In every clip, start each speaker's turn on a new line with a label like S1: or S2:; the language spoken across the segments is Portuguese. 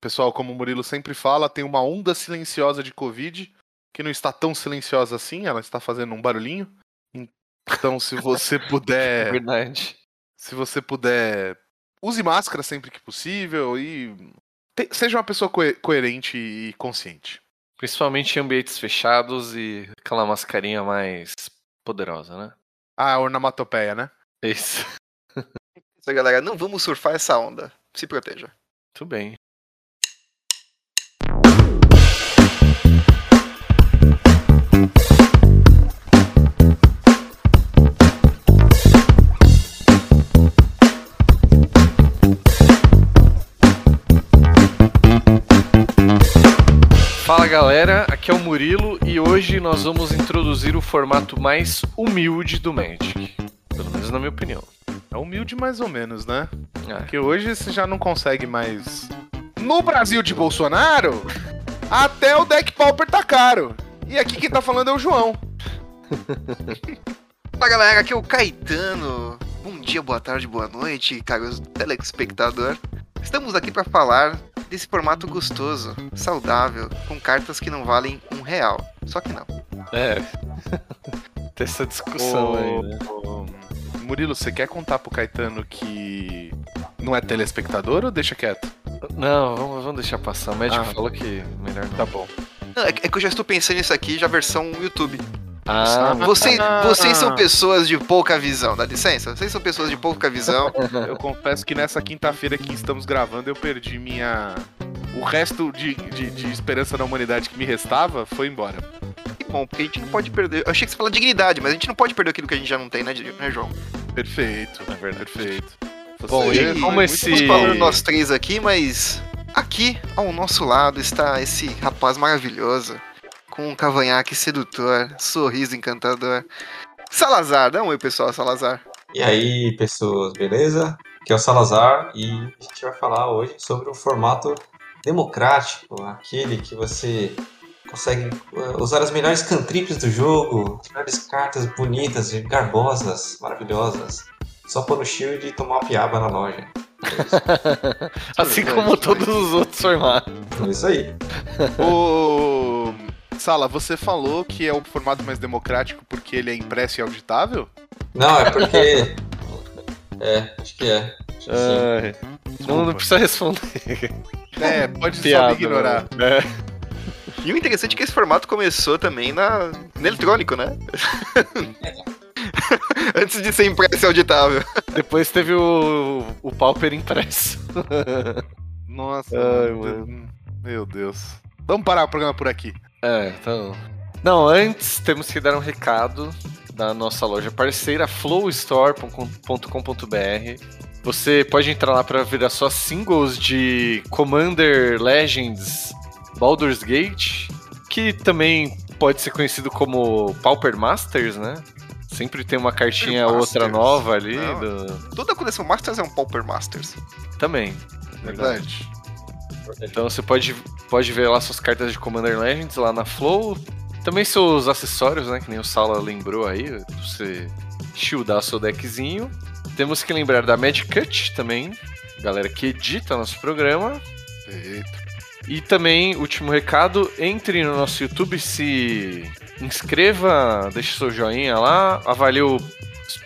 S1: Pessoal, como o Murilo sempre fala, tem uma onda silenciosa de Covid, que não está tão silenciosa assim, ela está fazendo um barulhinho. Então, se você puder.
S2: Verdade.
S1: Se você puder. Use máscara sempre que possível e. te- Seja uma pessoa coe- coerente e consciente.
S2: Principalmente em ambientes fechados e aquela mascarinha mais poderosa, né?
S1: Ah, a ornamatopeia, né?
S2: Isso.
S3: Isso aí, galera. Não vamos surfar essa onda. Se proteja.
S2: Tudo bem. Fala galera, aqui é o Murilo e hoje nós vamos introduzir o formato mais humilde do Magic. Pelo menos na minha opinião.
S1: É humilde mais ou menos, né?
S2: É.
S1: Porque hoje você já não consegue mais. No Brasil de Bolsonaro, até o deck pauper tá caro. E aqui quem tá falando é o João.
S3: Fala, galera. Aqui é o Caetano. Bom dia, boa tarde, boa noite, caros telespectador. Estamos aqui para falar desse formato gostoso, saudável, com cartas que não valem um real. Só que não.
S2: É. Tem essa discussão aí, né?
S1: Murilo, você quer contar pro Caetano que não é telespectador ou deixa quieto?
S2: Não, vamos, vamos deixar passar. O médico
S1: Ah.
S2: falou que melhor não.
S1: Tá bom.
S3: Não, é, que- é que eu já estou pensando nisso aqui, já versão YouTube.
S2: Ah,
S3: Vocês,
S1: Ah.
S3: vocês são pessoas de pouca visão, dá licença? Vocês são pessoas de pouca visão.
S1: Eu confesso que nessa quinta-feira que estamos gravando, eu perdi minha. O resto de, de, de esperança na humanidade que me restava foi embora.
S3: Que bom, porque a gente não pode perder. Eu achei que você fala dignidade, mas a gente não pode perder aquilo que a gente já não tem, né, né João?
S1: Perfeito.
S2: É verdade.
S1: Perfeito.
S2: Bom,
S1: Você
S2: e
S1: foi
S2: como esse-
S3: Estamos
S1: bom.
S3: nós três aqui, mas aqui ao nosso lado está esse rapaz maravilhoso, com um cavanhaque sedutor, sorriso encantador. Salazar, dá um oi pessoal, Salazar.
S4: E aí, pessoas, beleza? Aqui é o Salazar e a gente vai falar hoje sobre o formato democrático, aquele que você consegue uh, usar as melhores cantrips do jogo, as melhores cartas bonitas, e garbosas, maravilhosas, só pôr no shield e tomar uma piaba na loja.
S2: assim como todos os outros formatos.
S4: É isso aí.
S1: Ô, Sala, você falou que é o formato mais democrático porque ele é impresso e auditável?
S4: Não, é porque. É, acho que é. Acho que.
S2: Ai, não, não precisa responder.
S1: É, pode só
S2: Piada.
S1: me ignorar.
S2: É.
S3: E o interessante é que esse formato começou também na, no eletrônico, né? Antes de ser impresso e auditável.
S2: Depois teve o, o Pauper impresso.
S1: Nossa,
S2: Ai,
S1: mano. meu Deus. Vamos parar o programa por aqui.
S2: É, então. Não, antes temos que dar um recado da nossa loja parceira, flowstore.com.br. Você pode entrar lá para ver as suas singles de Commander Legends Baldur's Gate, que também pode ser conhecido como Pauper Masters, né? Sempre tem uma cartinha
S3: Pauper
S2: outra
S3: Masters.
S2: nova ali.
S3: Não.
S2: do-
S3: Toda a coleção Masters é um Pauper Masters.
S2: Também.
S1: Verdade.
S2: Então você pode, pode ver lá suas cartas de Commander Legends lá na Flow. Também seus acessórios, né? Que nem o Sala lembrou aí. Você shieldar seu deckzinho. Temos que lembrar da Magic Cut também. Galera que edita nosso programa.
S1: Eita.
S2: E também, último recado, entre no nosso YouTube, se inscreva, deixe seu joinha lá, avalie o,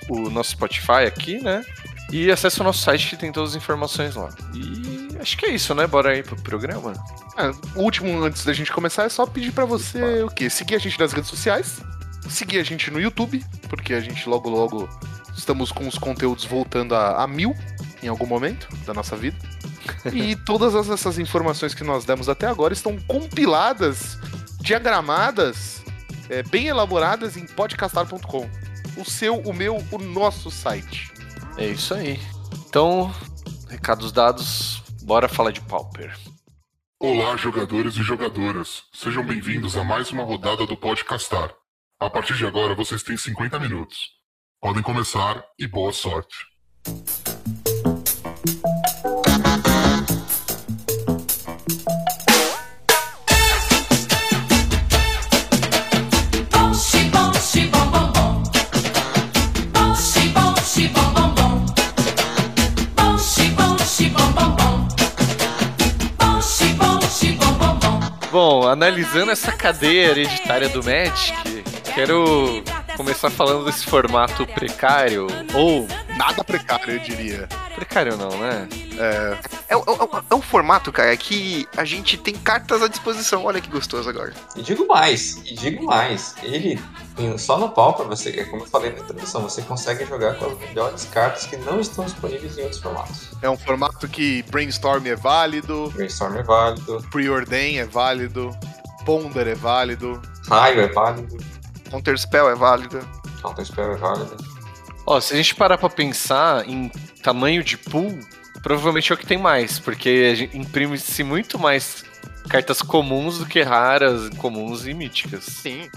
S2: o nosso Spotify aqui, né? E acesse o nosso site que tem todas as informações lá. E acho que é isso, né? Bora aí pro programa.
S1: É, o último, antes da gente começar, é só pedir pra você o quê? Seguir a gente nas redes sociais, seguir a gente no YouTube, porque a gente logo logo estamos com os conteúdos voltando a, a mil em algum momento da nossa vida. E todas as- essas informações que nós demos até agora estão compiladas, diagramadas, é, bem elaboradas em podcastar.com. O seu, o meu, o nosso site.
S2: É isso aí. Então, recados dados, bora falar de Pauper.
S5: Olá, jogadores e jogadoras. Sejam bem-vindos a mais uma rodada do Podcastar. A partir de agora, vocês têm 50 minutos. Podem começar e boa sorte.
S2: Analisando essa cadeia hereditária do Magic, quero começar falando desse formato precário, ou
S1: Nada precário, eu diria.
S2: precário não, né?
S1: É,
S3: É, um- é um- é um formato, cara, que a gente tem cartas à disposição. Olha que gostoso agora.
S4: E digo mais, e digo mais, ele só no Pauper, você, é como eu falei na introdução, você consegue jogar com as melhores cartas que não estão disponíveis em outros formatos.
S1: é um formato que Brainstorm é válido,
S4: Brainstorm é válido,
S1: Preordain é válido, Ponder é válido.
S4: Raio é válido,
S3: Counter Spell é válido.
S4: Counter Spell é válido.
S2: Ó, se a gente parar pra pensar em tamanho de pool, provavelmente é o que tem mais, porque imprime-se muito mais cartas comuns do que raras, comuns e míticas.
S3: Sim.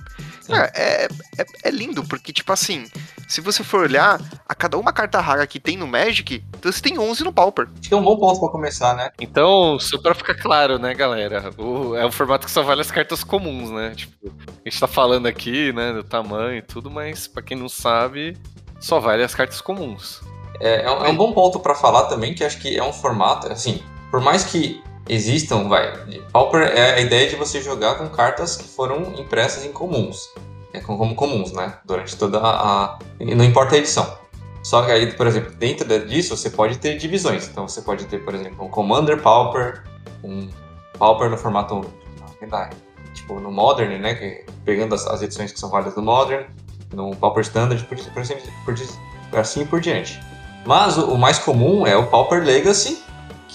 S3: Cara, é, é, é lindo, porque, tipo assim, se você for olhar, a cada uma carta rara que tem no Magic, então você tem 11 no Pauper.
S4: Acho que é um bom ponto pra começar, né?
S2: Então, só pra ficar claro, né, galera? o- é um formato que só vale as cartas comuns, né? Tipo, a gente tá falando aqui, né, do tamanho e tudo, mas pra quem não sabe, só vale as cartas comuns.
S4: É, é um, é um bom ponto pra falar também, que acho que é um formato, assim, por mais que existam, vai, Pauper é a ideia de você jogar com cartas que foram impressas em comuns, é, com- como comuns, né, durante toda a, e não importa a edição. Só que aí, por exemplo, dentro disso você pode ter divisões, então você pode ter, por exemplo, um Commander Pauper, um Pauper no formato, tipo, no Modern, né, que- pegando as, as edições que são válidas no Modern, no Pauper Standard, por, por, assim- por, assim por diante. Mas o, o mais comum é o Pauper Legacy,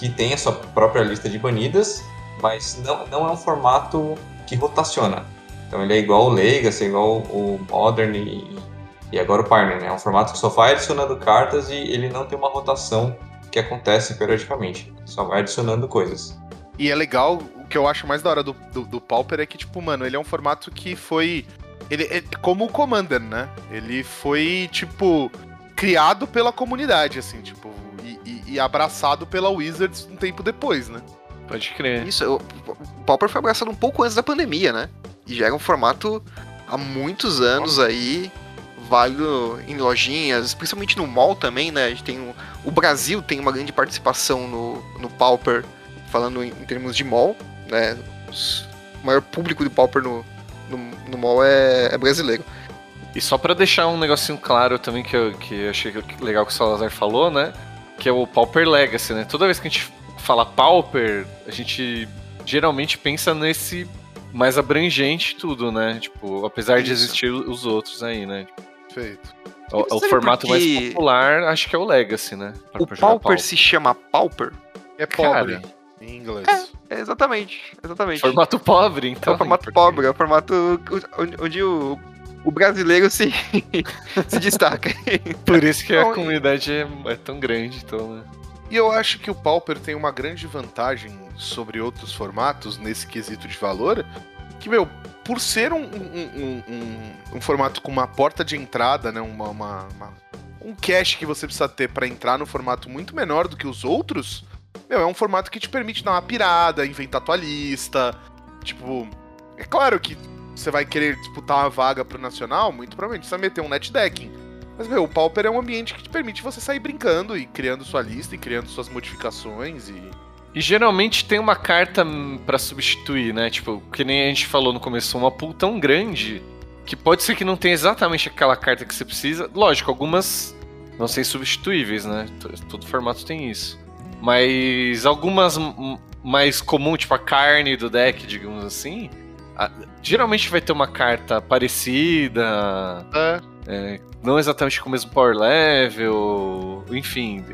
S4: que tem a sua própria lista de banidas, mas não, não é um formato que rotaciona. Então ele é igual o Legacy, igual o Modern e, e agora o Pioneer. né? É um formato que só vai adicionando cartas e ele não tem uma rotação que acontece periodicamente. Só vai adicionando coisas.
S1: E é legal, o que eu acho mais da hora do, do, do Pauper é que, tipo, mano, ele é um formato que foi. Ele é como o Commander, né? Ele foi, tipo, criado pela comunidade, assim, tipo, e, e- e abraçado pela Wizards um tempo depois, né?
S2: Pode crer.
S3: Isso, o, o Pauper foi abraçado um pouco antes da pandemia, né? E já era um formato há muitos anos aí, válido em lojinhas, principalmente no mall também, né? A gente tem o, o Brasil tem uma grande participação no, no Pauper, falando em, em termos de mall, né? Os- o maior público do Pauper no, no, no mall é, é brasileiro.
S2: E só pra deixar um negocinho claro também que eu, que eu achei legal que o Salazar falou, né? Que é o Pauper Legacy, né? Toda vez que a gente fala Pauper, a gente geralmente pensa nesse mais abrangente tudo, né? Tipo, apesar de
S3: Isso.
S2: existir os outros aí, né?
S1: Feito.
S2: O, o
S3: sabe
S2: formato
S3: por que-
S2: mais popular, acho que é o Legacy, né? Pra-
S3: O
S2: jogar
S3: Pauper se chama Pauper?
S1: É pobre
S2: Cara.
S1: em inglês.
S3: É, exatamente, exatamente.
S2: Formato pobre,
S3: É
S2: então.
S3: o formato pobre, é o formato onde, onde o, o brasileiro se, se destaca.
S2: Por isso que a
S3: Então,
S2: comunidade é, é tão grande, então, né?
S1: E eu acho que o Pauper tem uma grande vantagem sobre outros formatos nesse quesito de valor. Que, meu, por ser um, um, um- um- um formato com uma porta de entrada, né? Uma, uma- uma- um cache que você precisa ter para entrar no formato muito menor do que os outros, meu, é um formato que te permite dar uma pirada, inventar tua lista. Tipo, é claro que você vai querer disputar uma vaga pro Nacional, muito provavelmente você vai meter um net decking. Mas, meu, o Pauper é um ambiente que te permite você sair brincando e criando sua lista e criando suas modificações e.
S2: E geralmente tem uma carta pra substituir, né? Tipo, que nem a gente falou no começo, uma pool tão grande que pode ser que não tenha exatamente aquela carta que você precisa. Lógico, algumas não são substituíveis, né? Todo formato tem isso. Mas algumas mais comum, tipo a carne do deck, digamos assim, a- geralmente vai ter uma carta parecida,
S1: É,
S2: não exatamente com o mesmo power level, enfim.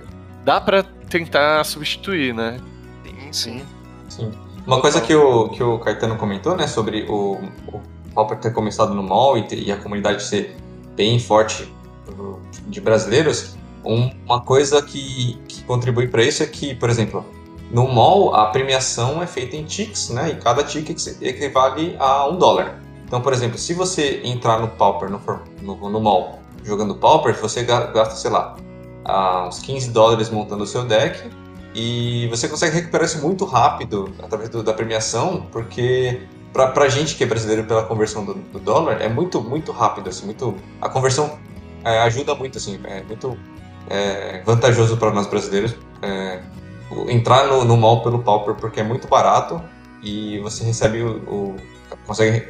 S2: Dá pra tentar substituir, né?
S3: Sim, sim.
S4: Sim. Uma coisa que o, que o Caetano comentou, né, sobre o, o Pauper ter começado no mall e, ter- e a comunidade ser bem forte de brasileiros, um- uma coisa que, que contribui para isso é que, por exemplo, no mall a premiação é feita em ticks, né, e cada tick equivale a um dólar. Então, por exemplo, se você entrar no Pauper, no, no, no mall, jogando Pauper, você ga- gasta, sei lá, ah, uns 15 dólares montando o seu deck, e você consegue recuperar isso muito rápido através do- da premiação, porque pra, pra gente que é brasileiro pela conversão do, do dólar, é muito, muito rápido, assim, muito... A conversão é, ajuda muito, assim, é muito é, vantajoso para nós brasileiros é, entrar no, no mall pelo Pauper, porque é muito barato e você recebe o, o- consegue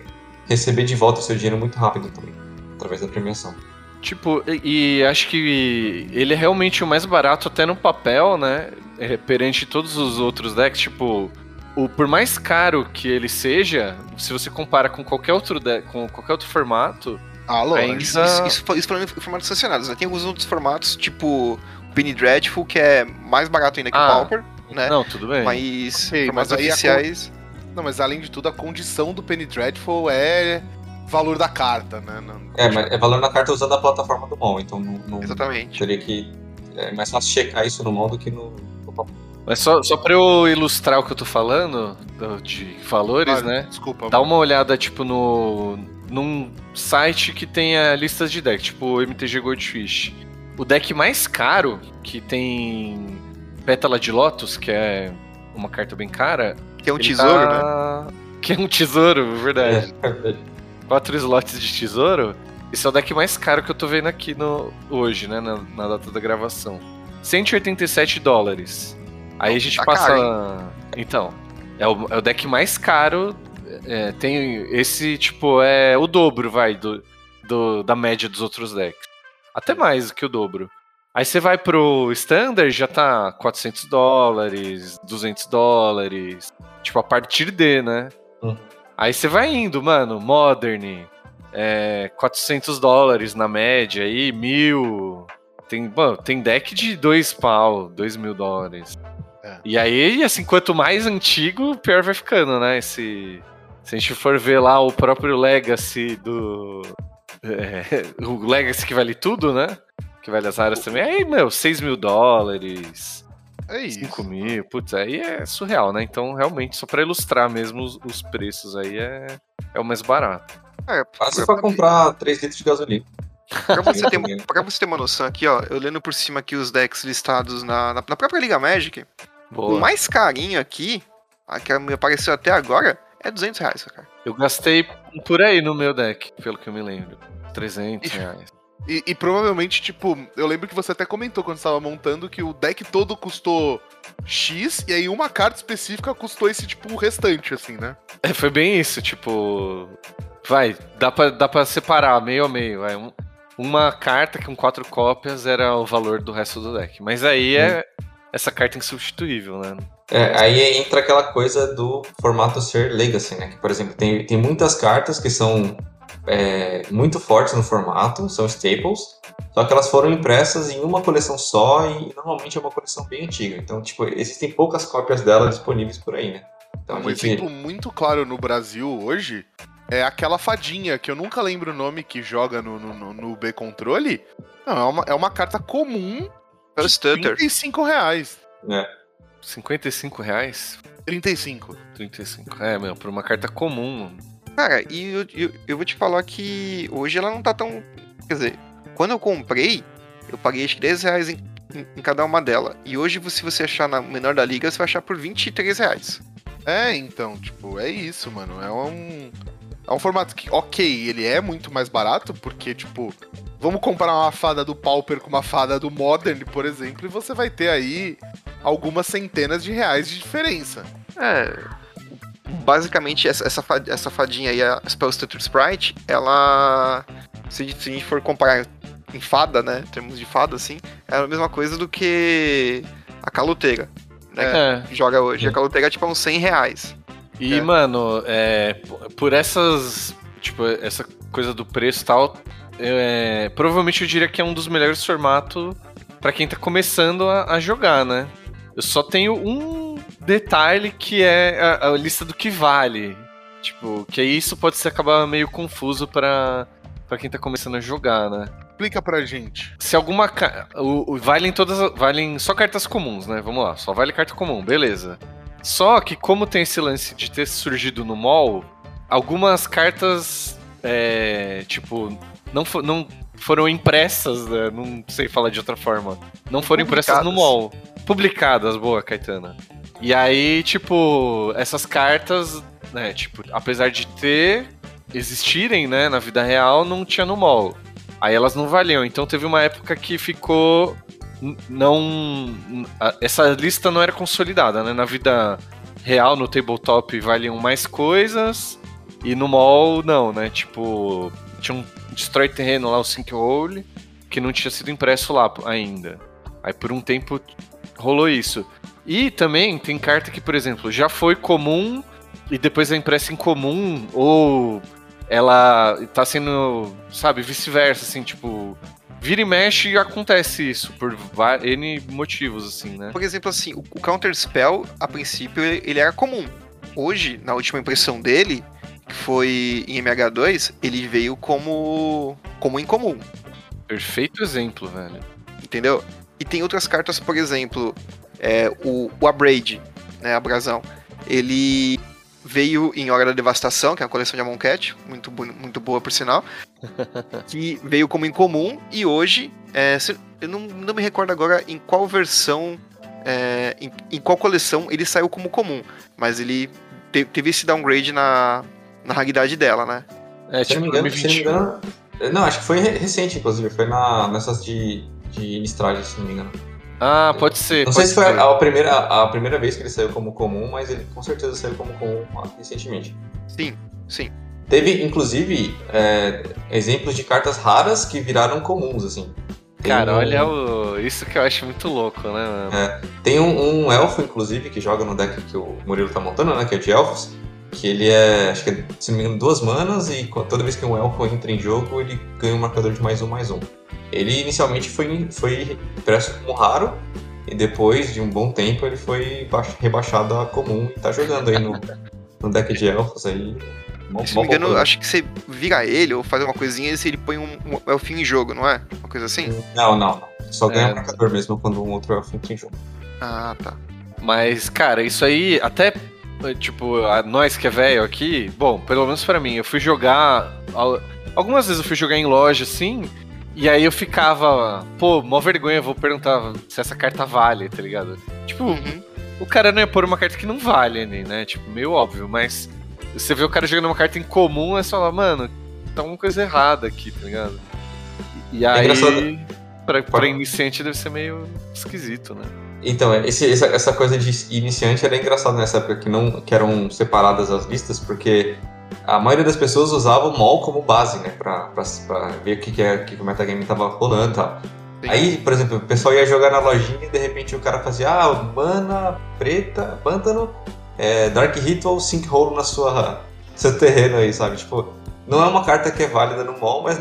S4: receber de volta o seu dinheiro muito rápido também, através da premiação.
S2: Tipo, e, e acho que ele é realmente o mais barato até no papel, né? É, perante todos os outros decks, tipo, o por mais caro que ele seja, se você compara com qualquer outro deck, com qualquer outro formato,
S1: Ah, lógico.
S2: Ainda-
S3: Isso, isso, isso, isso falando em formatos sancionados, né? Tem alguns outros formatos, tipo Penny Dreadful, que é mais barato ainda que
S2: Ah,
S3: o Pauper, né?
S2: não, tudo bem.
S3: Mas
S1: Ok,
S3: formatos
S1: mas
S3: oficiais.
S1: Não, mas além de tudo, a condição do Penny Dreadful é valor da carta, né? Não-
S4: É, mas é valor na carta usando a plataforma do mall, então não, não
S3: Exatamente.
S4: teria que. É mais fácil checar isso no mall do que no.
S2: Mas só, só pra eu ilustrar o que eu tô falando, do- de valores,
S1: Ah,
S2: né?
S1: Desculpa.
S2: Dá uma olhada, tipo, no. num site que tenha listas de deck, tipo o MTG Goldfish. O deck mais caro, que tem Pétala de Lotus, que é uma carta bem cara.
S3: Que é um tesouro, né?
S2: tá- Que é um tesouro, verdade.
S4: É, verdade.
S2: Quatro slots de tesouro. Esse é o deck mais caro que eu tô vendo aqui no, hoje, né? Na, na data da gravação. 187 dólares. Aí a gente
S3: Tá
S2: passa.
S3: caro,
S2: então, é o, é o deck mais caro. é, tem esse, tipo, é o dobro, vai, do, do- da média dos outros decks. Até mais do que o dobro. Aí você vai pro Standard, já tá 400 dólares, 200 dólares. Tipo, a partir de, né?
S4: Hum.
S2: Aí você vai indo, mano. Modern, é, 400 dólares na média aí, mil. Tem, bom, tem deck de dois pau, dois mil dólares.
S1: É.
S2: E aí, assim, quanto mais antigo, pior vai ficando, né? Esse, se a gente for ver lá o próprio Legacy do. É, o Legacy que vale tudo, né? Que vale as áreas também. Aí, meu, 6 mil dólares,
S1: É isso.
S2: 5 mil, putz, aí é surreal, né? Então, realmente, só pra ilustrar mesmo os, os preços aí é, é o mais barato.
S3: É,
S4: Quase
S3: pra,
S4: pra comprar 3 litros de gasolina.
S3: pra você ter, pra você ter uma noção aqui, ó, eu lendo por cima aqui os decks listados na, na, na própria Liga Magic, o
S2: Boa.
S3: mais carinho aqui, a que me apareceu até agora, é 200 reais, cara.
S2: Eu gastei por aí no meu deck, pelo que eu me lembro. 300 reais.
S1: E, e provavelmente, tipo, eu lembro que você até comentou quando estava montando que o deck todo custou X e aí uma carta específica custou esse, tipo, o restante, assim, né?
S2: É, foi bem isso, tipo. Vai, dá pra, dá pra separar meio a meio. Vai. Um- uma carta com quatro cópias era o valor do resto do deck. Mas aí é essa carta insubstituível, né?
S4: É, aí entra aquela coisa do formato ser legacy, né? Que, por exemplo, tem, tem muitas cartas que são é, muito fortes no formato, são staples, só que elas foram impressas em uma coleção só e normalmente é uma coleção bem antiga. Então, tipo, existem poucas cópias dela disponíveis por aí, né? Então,
S1: Um
S4: gente-
S1: exemplo muito claro no Brasil hoje é aquela fadinha, que eu nunca lembro o nome, que joga no, no, no- B-Controle. Não, é uma, é uma carta comum
S3: É
S1: de
S3: Stutter.
S1: 35 reais.
S2: 55 reais?
S1: 35.
S2: 35. É, meu, por uma carta comum.
S3: Cara, e eu, eu, eu vou te falar que hoje ela não tá tão. Quer dizer, quando eu comprei, eu paguei acho que 10 reais em, em- em cada uma dela. E hoje, se você achar na menor da liga, você vai achar por 23 reais.
S1: É, então, tipo, é isso, mano. É um. É um formato que, ok, ele é muito mais barato, porque, tipo, vamos comparar uma fada do Pauper com uma fada do Modern, por exemplo, e você vai ter aí algumas centenas de reais de diferença.
S3: É. Basicamente, essa, essa, fa- essa fadinha aí, a Spell Stutter Sprite, ela. Se a gente- se a gente for comparar em fada, né? Em termos de fada, assim, é a mesma coisa do que a caloteira. Né,
S2: É.
S3: que joga hoje. A caloteira é tipo uns 100 reais.
S2: E,
S1: É.
S2: mano, é, por essas. Tipo, essa coisa do preço e tal. é, provavelmente eu diria que é um dos melhores formatos pra quem tá começando a, a jogar, né? Eu só tenho um detalhe que é a, a lista do que vale. Tipo, que aí isso pode ser acabar meio confuso pra, pra quem tá começando a jogar, né?
S1: Explica pra gente.
S2: Se alguma. ca- O, o- valem todas. as- Valem só cartas comuns, né? Vamos lá, só vale carta comum, beleza. Só que, como tem esse lance de ter surgido no mall, algumas cartas. É, tipo, não, fo- não foram impressas, né? não sei falar de outra forma. Não foram impressas no mall. Publicadas, boa, Caetana. E aí, tipo, essas cartas, né, tipo, apesar de ter, existirem, né, na vida real, não tinha no mall. Aí elas não valiam. Então teve uma época que ficou. Não. Essa lista não era consolidada, né? Na vida real no tabletop valiam mais coisas e no mall não, né? Tipo, tinha um destrói terreno lá, o Sinkhole, que não tinha sido impresso lá ainda. Aí por um tempo rolou isso. E também tem carta que, por exemplo, já foi comum e depois é impressa em comum ou ela tá sendo, sabe, vice-versa, assim, tipo, vira e mexe e acontece isso por N motivos, assim, né?
S3: Por exemplo, assim, o, Counter Spell, a princípio, ele ele era comum. Hoje, na última impressão dele, que foi em MH2, ele veio como, como incomum,
S2: Perfeito exemplo, velho.
S3: entendeu? E tem outras cartas, por exemplo, é, o, o Abrade, né, Abrasão, ele veio em Hora da Devastação, que é uma coleção de Amonkhet, muito, muito boa por sinal, que veio como incomum e hoje, é, se- eu não, não me recordo agora em qual versão, é, em, em qual coleção ele saiu como comum, mas ele te- teve esse downgrade na, na raridade dela, né?
S2: É,
S4: Se
S2: tipo,
S4: não me engano, se não me
S2: 2021.
S4: engano. Não, acho que foi re- recente, inclusive. Foi na, nessas de, de se não me engano.
S2: Ah, pode ser.
S4: Não
S2: pode
S4: sei se foi
S2: ser.
S4: a, a primeira, a primeira vez que ele saiu como comum, mas ele com certeza saiu como comum recentemente.
S3: Sim, sim.
S4: Teve, inclusive, é, exemplos de cartas raras que viraram comuns, assim. Tem
S2: Cara,
S4: um-
S2: olha o... isso que eu acho muito louco, né, mano?
S4: Tem um, um elfo, inclusive, que joga no deck que o Murilo tá montando, né? Que é de elfos. Que ele é, acho que é, se não me engano, duas manas e toda vez que um elfo entra em jogo, ele ganha um marcador de mais um, mais um. Ele inicialmente foi, foi impresso como raro e depois de um bom tempo ele foi baix- rebaixado a comum e tá jogando aí no, no deck de elfos aí. Mó-
S3: Se não me engano,
S4: bom.
S3: acho que você vira ele ou faz uma coisinha e ele põe um, um elfinho em jogo, não é? Uma coisa assim?
S4: Não, não. Só ganha
S2: É.
S4: marcador mesmo quando um outro elfo entra em jogo.
S3: Ah, tá.
S2: Mas, cara, isso aí, até, eh, tipo, a nós que é velho aqui, bom, pelo menos pra mim, eu fui jogar. al- Algumas vezes eu fui jogar em loja, assim, e aí eu ficava, pô, mó vergonha, vou perguntar se essa carta vale, tá ligado? Tipo,
S3: Uhum.
S2: o cara não ia pôr uma carta que não vale ali, né? Tipo, meio óbvio, mas você vê o cara jogando uma carta em comum, é só lá, mano, tá uma coisa errada aqui, tá ligado? E
S4: É
S2: aí,
S4: engraçado.
S2: pra, pra iniciante deve ser meio esquisito, né?
S4: Então, esse- essa, essa coisa de iniciante era engraçado nessa época, que, não, que eram separadas as listas, porque a maioria das pessoas usava o mall como base, né? Pra, pra, pra ver o que, que, é, que o metagame tava rolando e tal.
S3: Sim.
S4: Aí, por exemplo, o pessoal ia jogar na lojinha e de repente o cara fazia, ah, mana, preta, pântano, é, Dark Ritual, Sinkhole na sua seu terreno aí, sabe? Tipo, não é uma carta que é válida no mall, mas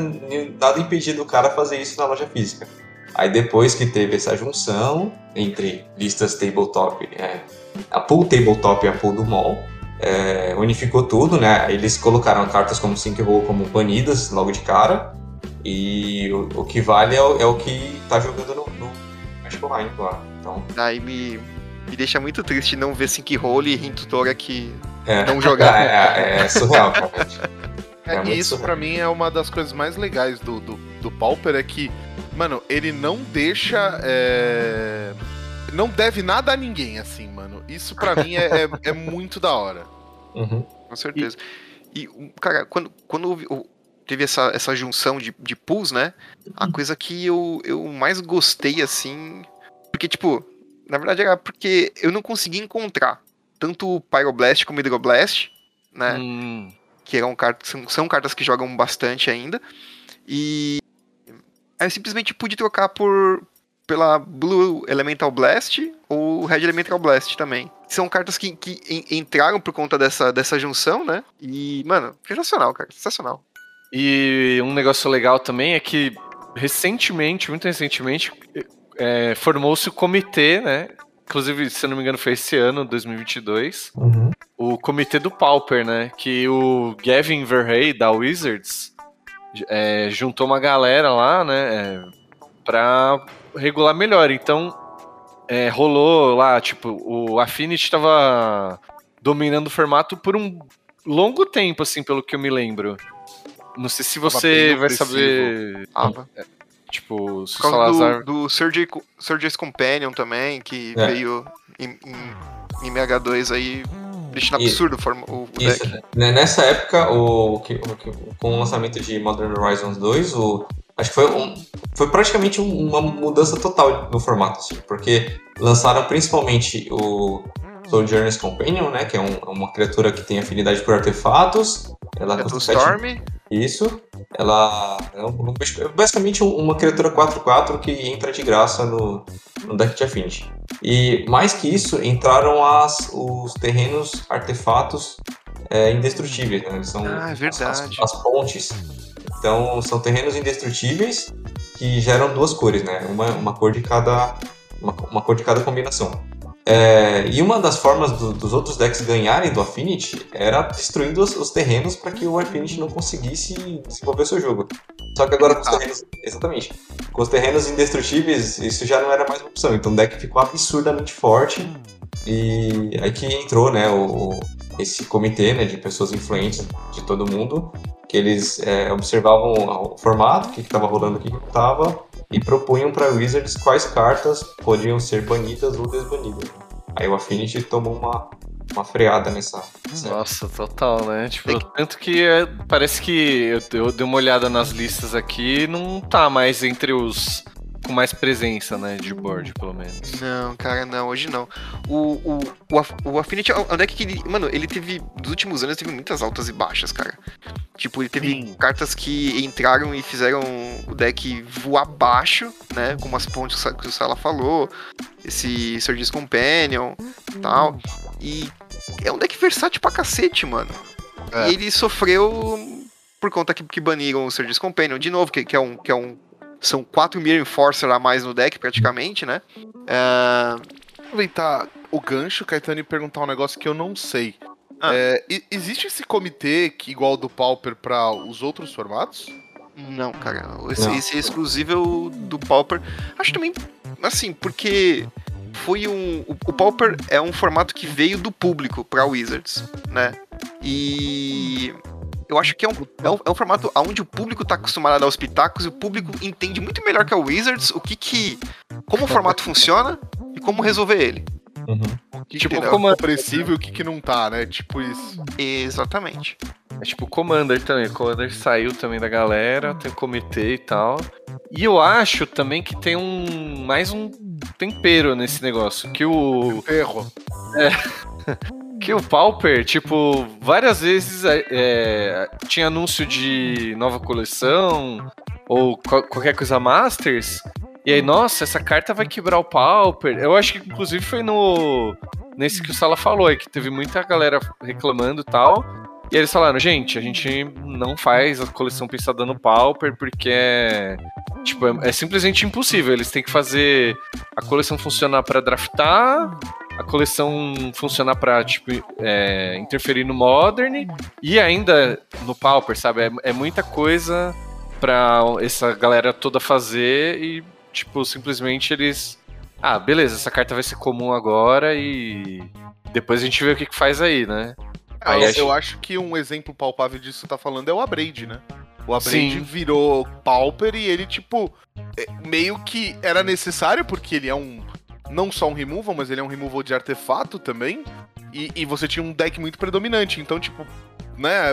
S4: nada impedia do cara fazer isso na loja física. Aí depois que teve essa junção entre listas tabletop, é, a pool tabletop e a pool do mall, é, unificou tudo, né? Eles colocaram cartas como Sinkhole como banidas logo de cara. E o, o que vale é o, é o que tá jogando no, no Magical Mind lá. Então,
S3: Aí me, me deixa muito triste não ver Sinkhole e Rintutora que
S4: é,
S3: não jogar.
S4: é, é, é surreal, realmente.
S1: É,
S4: É
S1: e isso pra mim é uma das coisas mais legais do, do, do Pauper, é que, mano, ele não deixa. É, Não deve nada a ninguém, assim, mano. Isso pra mim é, é, é muito da hora.
S4: Uhum.
S3: Com certeza. E, um, cara, quando, quando teve essa, essa junção de, de pools, né? A coisa que eu, eu mais gostei, assim. Porque, tipo, na verdade era porque eu não conseguia encontrar tanto o Pyroblast como o Hydroblast, né?
S2: Hum,
S3: que eram cartas, são, são cartas que jogam bastante ainda. E aí eu simplesmente pude trocar por pela Blue Elemental Blast ou Red Elemental Blast também. São cartas que, que en- entraram por conta dessa, dessa junção, né? E, mano, sensacional, cara. Sensacional.
S2: E um negócio legal também é que recentemente, muito recentemente, é, formou-se o comitê, né? Inclusive, se eu não me engano, foi esse ano, 2022.
S4: Uhum.
S2: O comitê do Pauper, né? Que o Gavin Verhey, da Wizards, é, juntou uma galera lá, né? É, pra regular melhor. Então, é, rolou lá, tipo, o Affinity tava dominando o formato por um longo tempo, assim, pelo que eu me lembro. Não sei se você vai
S1: opressivo.
S2: saber,
S3: Tava.
S2: tipo, se o
S3: Por causa
S2: Salazar...
S3: do, do Surgery, Surgery's Companion também, que
S4: É.
S3: veio em, em, em MH2 aí, deixando
S4: E-
S3: absurdo o, forma- o,
S4: Isso.
S3: deck.
S4: Né, Nessa época, o, o com o lançamento de Modern Horizons 2, o, acho que foi, um- foi praticamente um- uma mudança total no formato, assim, porque lançaram principalmente o Sojourner's Companion, né? Que é um- uma criatura que tem afinidade por artefatos. Ela
S3: É do
S4: custa 7
S3: Storm.
S4: Isso. Ela é um, é basicamente um- uma criatura 4-4 que entra de graça no, no deck de Affinity. E mais que isso, entraram as, os terrenos artefatos é, indestrutíveis, né? Eles são
S3: Ah, é
S4: as-. As, as pontes. Então são terrenos indestrutíveis que geram duas cores, né? Uma, uma cor de cada. Uma, uma cor de cada combinação. É, e uma das formas do- dos outros decks ganharem do Affinity era destruindo os, os terrenos para que o Affinity não conseguisse desenvolver o seu jogo. Só que agora com os
S1: Ah.
S4: terrenos. Exatamente. Com os terrenos indestrutíveis, isso já não era mais uma opção. Então o deck ficou absurdamente forte. E aí que entrou, né, o, esse comitê né, de pessoas influentes de todo mundo, que eles é, observavam o formato, o que estava rolando, o que estava, e propunham para Wizards quais cartas podiam ser banidas ou desbanidas. Aí o Affinity tomou uma, uma freada nessa. nessa-
S2: Nossa, total, né? Tipo,
S3: Tem
S2: tanto que é, parece que eu, eu dei uma olhada nas listas aqui e não tá mais entre os com mais presença, né, de board, pelo menos.
S3: Não, cara, não, hoje não. O, o, o, o Affinity é um deck que ele. Mano, ele teve. Nos últimos anos teve muitas altas e baixas, cara. Tipo, ele teve
S1: Sim.
S3: cartas que entraram e fizeram o deck voar abaixo, né? Como as pontes que o Sa- que o Sala falou. Esse Surge's Companion e tal. E é um deck versátil pra cacete, mano.
S1: É.
S3: E ele sofreu por conta que, que baniram o Surge's Companion de novo, que, que é um. Que é um são quatro Mirror Enforcer a mais no deck, praticamente, né? É,
S1: aproveitar o gancho, Caetano, e perguntar um negócio que eu não sei.
S3: Ah.
S1: É, existe esse comitê que igual ao do Pauper para os outros formatos?
S3: Não, cara. Esse,
S4: Não.
S3: esse é exclusivo do Pauper. Acho também, assim, porque foi um. O, o Pauper é um formato que veio do público pra Wizards, né? E. Eu acho que é um, é um, é um formato onde o público tá acostumado a dar os pitacos e o público entende muito melhor que a Wizards o que que. como o formato funciona e como resolver ele.
S4: Uhum.
S1: O que
S2: Tipo,
S1: que é opressivo e o que, que não tá, né? Tipo isso.
S3: Exatamente.
S2: É tipo o Commander também. O Commander saiu também da galera, tem o comitê e tal. E eu acho também que tem um mais um tempero nesse negócio. Que o.
S1: Erro.
S2: Que o Pauper, tipo, várias vezes é, é, tinha anúncio de nova coleção ou qual- qualquer coisa Masters. E aí, nossa, essa carta vai quebrar o Pauper. Eu acho que inclusive foi no. Nesse que o Sala falou aí, que teve muita galera reclamando e tal. E eles falaram, gente, a gente não faz a coleção pensada no Pauper porque é. Tipo, é, é simplesmente impossível. Eles têm que fazer a coleção funcionar pra draftar, a coleção funcionar pra, tipo, é, interferir no Modern e ainda no Pauper, sabe? É, é muita coisa pra essa galera toda fazer e, tipo, simplesmente eles. Ah, beleza, essa carta vai ser comum agora e depois a gente vê o que, que faz aí, né? Aí
S1: eu,
S2: acho-
S1: eu acho que um exemplo palpável disso que você tá falando é o Abrade, né? O Abrade virou Pauper e ele, tipo, é, meio que era necessário, porque ele é um. Não só um removal, mas ele é um removal de artefato também. E, e você tinha um deck muito predominante. Então, tipo, né?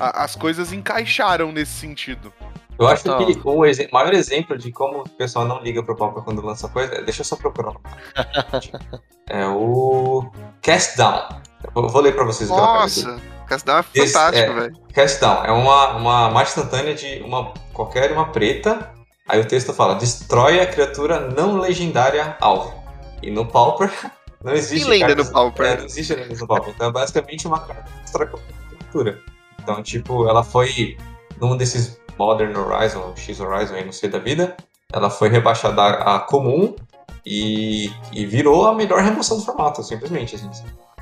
S1: a- as coisas encaixaram nesse sentido.
S4: Eu acho
S2: Total.
S4: que o exe- maior exemplo de como o pessoal não liga pro Pauper quando lança coisa. Deixa eu só procurar. é o Cast Down. Eu vou ler pra vocês o que aqui.
S3: Nossa, Casdão é
S4: Esse-
S3: fantástico,
S4: é.
S3: velho.
S4: Cast Down é uma, uma marcha instantânea de uma qualquer uma preta. Aí o texto fala: destrói a criatura não legendária alvo. E no Pauper não existe.
S3: Tem lenda
S4: cartas-
S3: no Pauper.
S4: É, não existe lenda no Pauper. Então é basicamente uma carta que destrói qualquer criatura. Então, tipo, ela foi num desses Modern Horizon, X Horizon, aí não sei da vida. Ela foi rebaixada a, a comum e, e virou a melhor remoção do formato, simplesmente. Assim.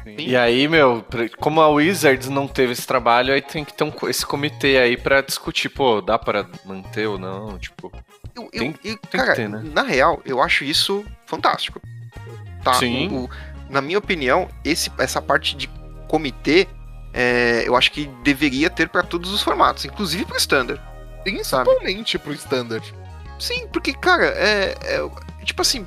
S2: E aí, meu, como a Wizards não teve esse trabalho, aí tem que ter um esse comitê aí pra discutir, pô, dá pra manter ou não, tipo.
S3: Eu, eu-
S2: Tem-
S3: eu-
S2: que
S3: cara,
S2: ter, né?
S3: na real, eu acho isso fantástico. Tá?
S2: Sim.
S3: O- o- na minha opinião, esse, essa parte de comitê, é, eu acho que deveria ter pra todos os formatos, inclusive pro standard.
S1: Principalmente pro Standard.
S3: Sim, porque, cara, é, é- tipo assim,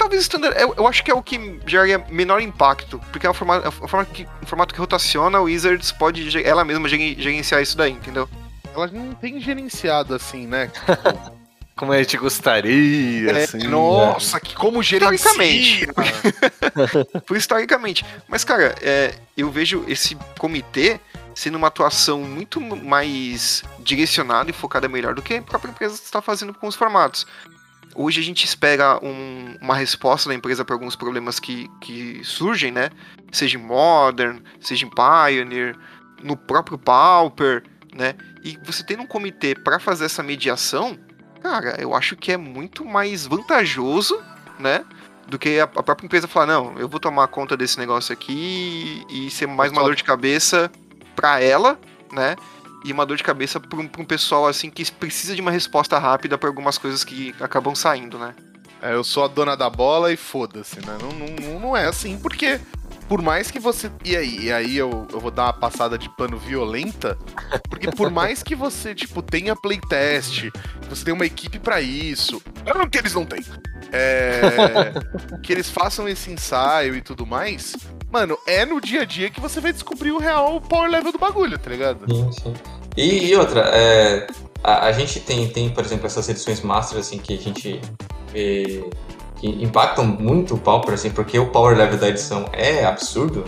S3: talvez o standard, eu, eu acho que é o que geraria menor impacto, porque é um formato, é um formato, que, um formato que rotaciona, a Wizards pode ela mesma geren- gerenciar isso daí, entendeu?
S1: Ela não tem gerenciado assim, né? Tipo,
S2: como a gente gostaria,
S1: É,
S2: assim.
S1: nossa, que como
S3: Historicamente. Por historicamente. Mas, cara, é, eu vejo esse comitê sendo uma atuação muito mais direcionada e focada melhor do que a própria empresa está fazendo com os formatos. Hoje a gente espera um- uma resposta da empresa para alguns problemas que, que surgem, né? Seja em Modern, seja em Pioneer, no próprio Pauper, né? E você tendo um comitê para fazer essa mediação, cara, eu acho que é muito mais vantajoso, né? Do que a, a própria empresa falar, não, eu vou tomar conta desse negócio aqui e ser mais uma dor de cabeça para ela, né? E uma dor de cabeça para um, um pessoal assim que precisa de uma resposta rápida para algumas coisas que acabam saindo, né?
S1: É, eu sou a dona da bola e foda-se, né? Não, não, não é assim, porque por mais que você. E aí, e aí eu, eu vou dar uma passada de pano violenta, porque por mais que você, tipo, tenha playtest, você tenha uma equipe pra isso, não que eles não têm, é, que eles façam esse ensaio e tudo mais, mano, é no dia a dia que você vai descobrir o real power level do bagulho, tá ligado?
S4: Sim, sim. E, e outra, é, a, a gente tem, tem, por exemplo, essas edições Master, assim, que a gente vê que impactam muito o Pauper, assim, porque o power level da edição é absurdo,